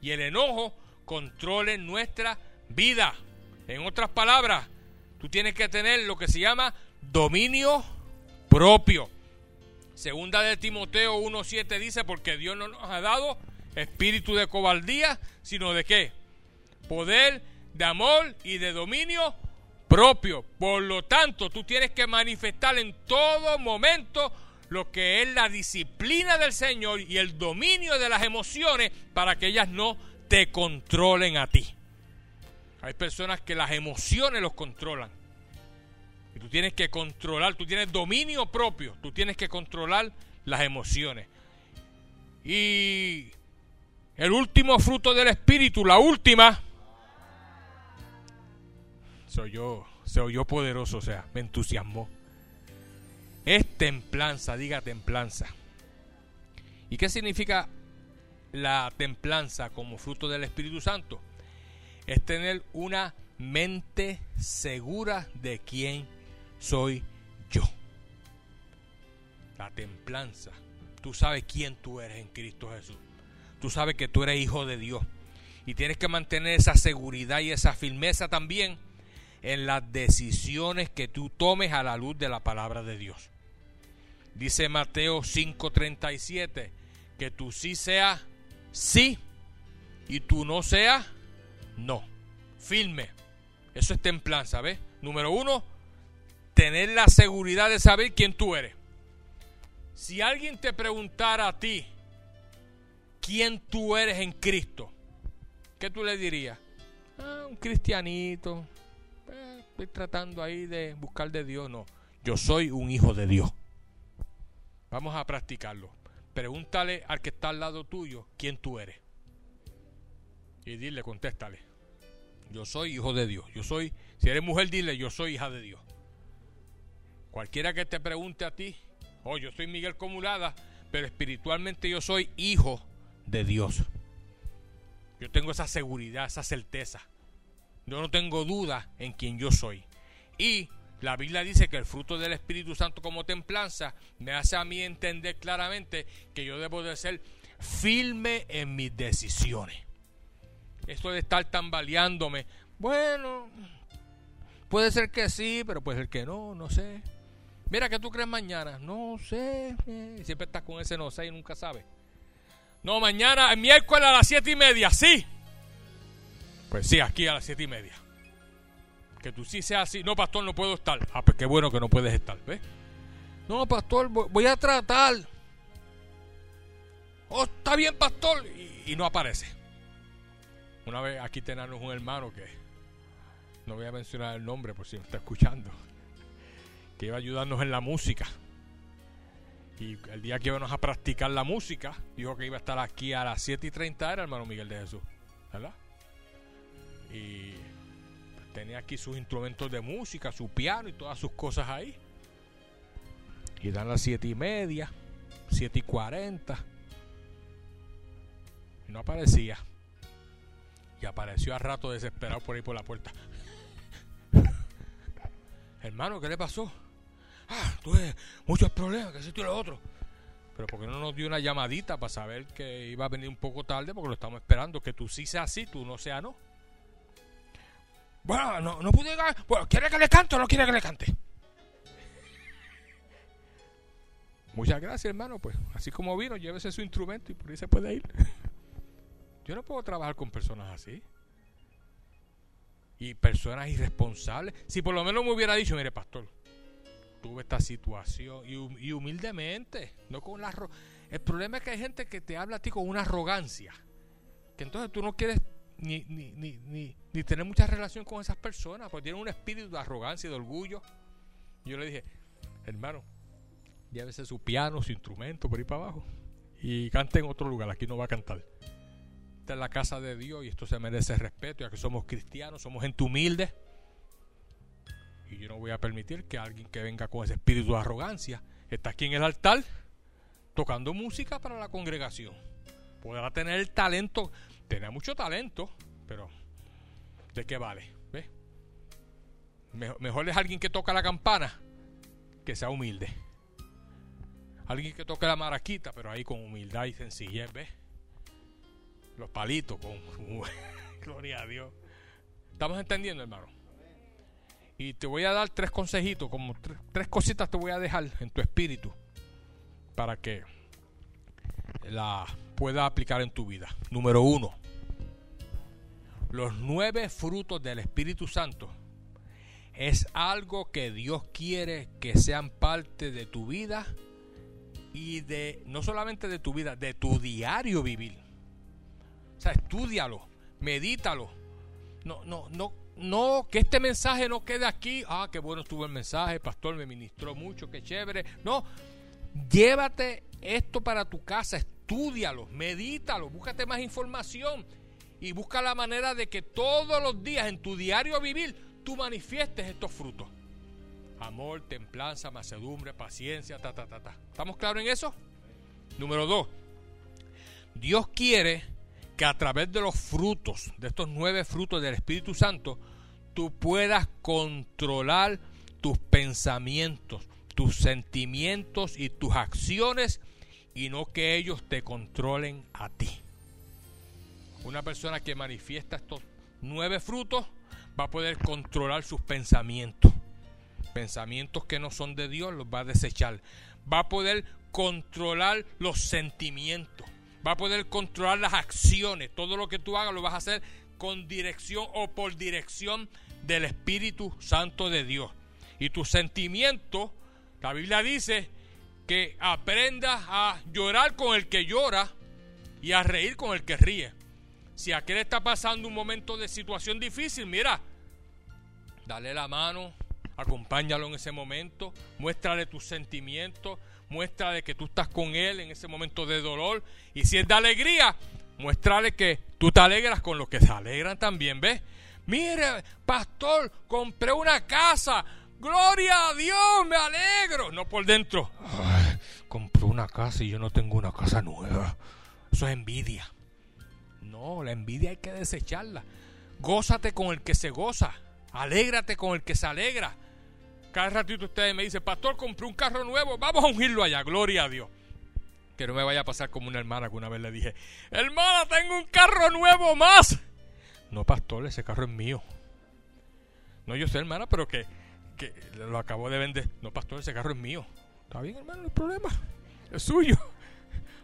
Speaker 1: y el enojo controlen nuestra vida. En otras palabras, tú tienes que tener lo que se llama dominio propio. Segunda de Timoteo 1.7 dice, porque Dios no nos ha dado espíritu de cobardía, sino de qué? Poder, de amor y de dominio propio. Por lo tanto, tú tienes que manifestar en todo momento lo que es la disciplina del Señor y el dominio de las emociones para que ellas no te controlen a ti. Hay personas que las emociones los controlan. Y tú tienes que controlar, tú tienes dominio propio, tú tienes que controlar las emociones. Y El último fruto del Espíritu, la última, soy yo poderoso, o sea, me entusiasmó. Es templanza, diga templanza. ¿Y qué significa la templanza como fruto del Espíritu Santo? Es tener una mente segura de quién soy yo. La templanza. Tú sabes quién tú eres en Cristo Jesús. Tú sabes que tú eres hijo de Dios. Y tienes que mantener esa seguridad y esa firmeza también en las decisiones que tú tomes a la luz de la palabra de Dios. Dice Mateo 5:37 que tú sí sea sí y tú no sea no. Firme. Eso es templanza, ¿ves? Número uno, tener la seguridad de saber quién tú eres. Si alguien te preguntara a ti quién tú eres en Cristo, ¿qué tú le dirías? Ah, un cristianito. Estoy tratando ahí de buscar de Dios. No, yo soy un hijo de Dios. Vamos a practicarlo. Pregúntale al que está al lado tuyo quién tú eres. Y dile, contéstale. Yo soy hijo de Dios. Yo soy, si eres mujer, dile, yo soy hija de Dios. Cualquiera que te pregunte a ti, oh, yo soy Miguel Comulada, pero espiritualmente yo soy hijo de Dios. Yo tengo esa seguridad, esa certeza. Yo no tengo duda en quién yo soy. Y la Biblia dice que el fruto del Espíritu Santo como templanza me hace a mí entender claramente que yo debo de ser firme en mis decisiones. Esto de estar tambaleándome, bueno, puede ser que sí, pero puede ser que no, no sé. Mira, ¿qué tú crees mañana? No sé. Eh, siempre estás con ese no sé y nunca sabes. No, mañana, el miércoles a las siete y media, sí. Pues sí, aquí a las siete y media que tú sí seas así. No, pastor, no puedo estar. Ah, pues qué bueno que no puedes estar, ¿ves? No, pastor, voy a tratar. Oh, está bien, pastor. Y, no aparece. Una vez aquí tenemos un hermano que no voy a mencionar el nombre por si me está escuchando, que iba a ayudarnos en la música. Y el día que íbamos a practicar la música, dijo que iba a estar aquí a las 7 y 30 era hermano Miguel de Jesús. ¿Verdad? Y tenía aquí sus instrumentos de música, su piano y todas sus cosas ahí. Y dan las siete y media, siete y cuarenta. Y no aparecía. Y apareció a rato desesperado por ahí por la puerta. Hermano, ¿qué le pasó? Ah, tuve muchos problemas, que esto y lo otro. Pero ¿por qué no nos dio una llamadita para saber que iba a venir un poco tarde? Porque lo estamos esperando, que tú sí seas así, tú no seas no. Bueno, no, no pude llegar. Bueno, ¿quiere que le cante o no quiere que le cante? Muchas gracias, hermano. Pues así como vino, llévese su instrumento y por ahí se puede ir. Yo no puedo trabajar con personas así. Y personas irresponsables. Si por lo menos me hubiera dicho, mire, pastor, tuve esta situación y, humildemente, no con la El problema es que hay gente que te habla a ti con una arrogancia. Que entonces tú no quieres ni, ni, ni, ni, tener mucha relación con esas personas, porque tienen un espíritu de arrogancia y de orgullo. yo le dije, hermano, llévese su piano, su instrumento por ahí para abajo y cante en otro lugar, aquí no va a cantar. Esta es la casa de Dios y esto se merece respeto, ya que somos cristianos, somos gente humilde. Y yo no voy a permitir que alguien que venga con ese espíritu de arrogancia está aquí en el altar tocando música para la congregación. Podrá tener el talento Tenía mucho talento, pero ¿de qué vale? ¿Ves? Mejor, es alguien que toca la campana que sea humilde. Alguien que toque la maraquita, pero ahí con humildad y sencillez, ¿ves? Los palitos, con gloria a Dios. ¿Estamos entendiendo, hermano? Y te voy a dar tres consejitos, como tres cositas te voy a dejar en tu espíritu para que la pueda aplicar en tu vida. Número uno, los nueve frutos del Espíritu Santo es algo que Dios quiere que sean parte de tu vida y de no solamente de tu vida, de tu diario vivir. O sea, estudialo, medítalo. No, no, no, no, que este mensaje no quede aquí. Ah, qué bueno estuvo el mensaje, pastor me ministró mucho, qué chévere. No, llévate esto para tu casa, Estúdialo, medítalo, búscate más información y busca la manera de que todos los días en tu diario vivir tú manifiestes estos frutos. Amor, templanza, macedumbre, paciencia, ta, ta, ta, ta. ¿Estamos claros en eso? Número dos, Dios quiere que a través de los frutos, de estos nueve frutos del Espíritu Santo, tú puedas controlar tus pensamientos, tus sentimientos y tus acciones y no que ellos te controlen a ti. Una persona que manifiesta estos nueve frutos va a poder controlar sus pensamientos. Pensamientos que no son de Dios los va a desechar. Va a poder controlar los sentimientos. Va a poder controlar las acciones. Todo lo que tú hagas lo vas a hacer con dirección o por dirección del Espíritu Santo de Dios. Y tus sentimientos, la Biblia dice que aprendas a llorar con el que llora y a reír con el que ríe. Si aquel está pasando un momento de situación difícil, mira, dale la mano, acompáñalo en ese momento, muéstrale tus sentimientos, muéstrale que tú estás con él en ese momento de dolor. Y si es de alegría, muéstrale que tú te alegras con los que se alegran también, ¿ves? Mire, pastor, compré una casa. Gloria a Dios, me alegro. No por dentro. Compré una casa y yo no tengo una casa nueva. Eso es envidia. No, la envidia hay que desecharla. Gózate con el que se goza. Alégrate con el que se alegra. Cada ratito ustedes me dicen, pastor, compré un carro nuevo, vamos a ungirlo allá, gloria a Dios. Que no me vaya a pasar como una hermana que una vez le dije, hermana, tengo un carro nuevo más. No, pastor, ese carro es mío. No, yo sé, hermana, pero que, que lo acabo de vender. No, pastor, ese carro es mío. Está bien, hermano, no hay problema. Es suyo.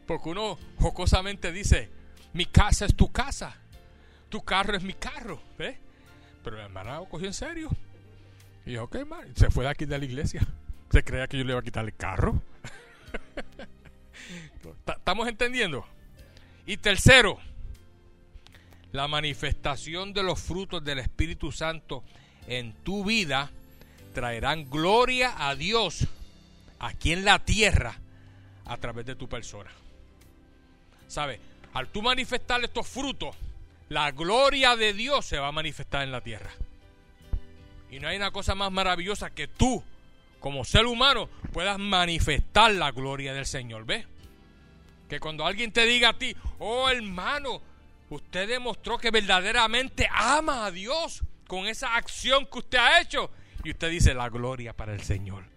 Speaker 1: Porque uno jocosamente dice, mi casa es tu casa. Tu carro es mi carro. Pero la hermana lo cogió en serio. Y dijo, ok, hermano. Se fue de aquí de la iglesia. Se creía que yo le iba a quitar el carro. ¿Estamos entendiendo? Y tercero, la manifestación de los frutos del Espíritu Santo en tu vida traerán gloria a Dios aquí en la tierra a través de tu persona. ¿Sabes? Al tú manifestar estos frutos, la gloria de Dios se va a manifestar en la tierra. Y no hay una cosa más maravillosa que tú, como ser humano, puedas manifestar la gloria del Señor. ¿Ves? Que cuando alguien te diga a ti, oh hermano, usted demostró que verdaderamente ama a Dios con esa acción que usted ha hecho. Y usted dice, la gloria para el Señor.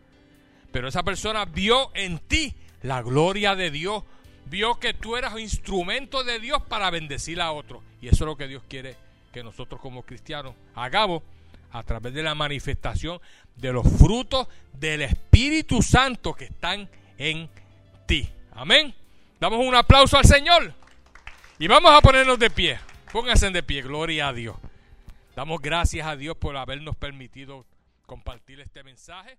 Speaker 1: Pero esa persona vio en ti la gloria de Dios vio que tú eras instrumento de Dios para bendecir a otros. Y eso es lo que Dios quiere que nosotros como cristianos hagamos a través de la manifestación de los frutos del Espíritu Santo que están en ti. Amén. Damos un aplauso al Señor. Y vamos a ponernos de pie. Pónganse de pie, gloria a Dios. Damos gracias a Dios por habernos permitido compartir este mensaje.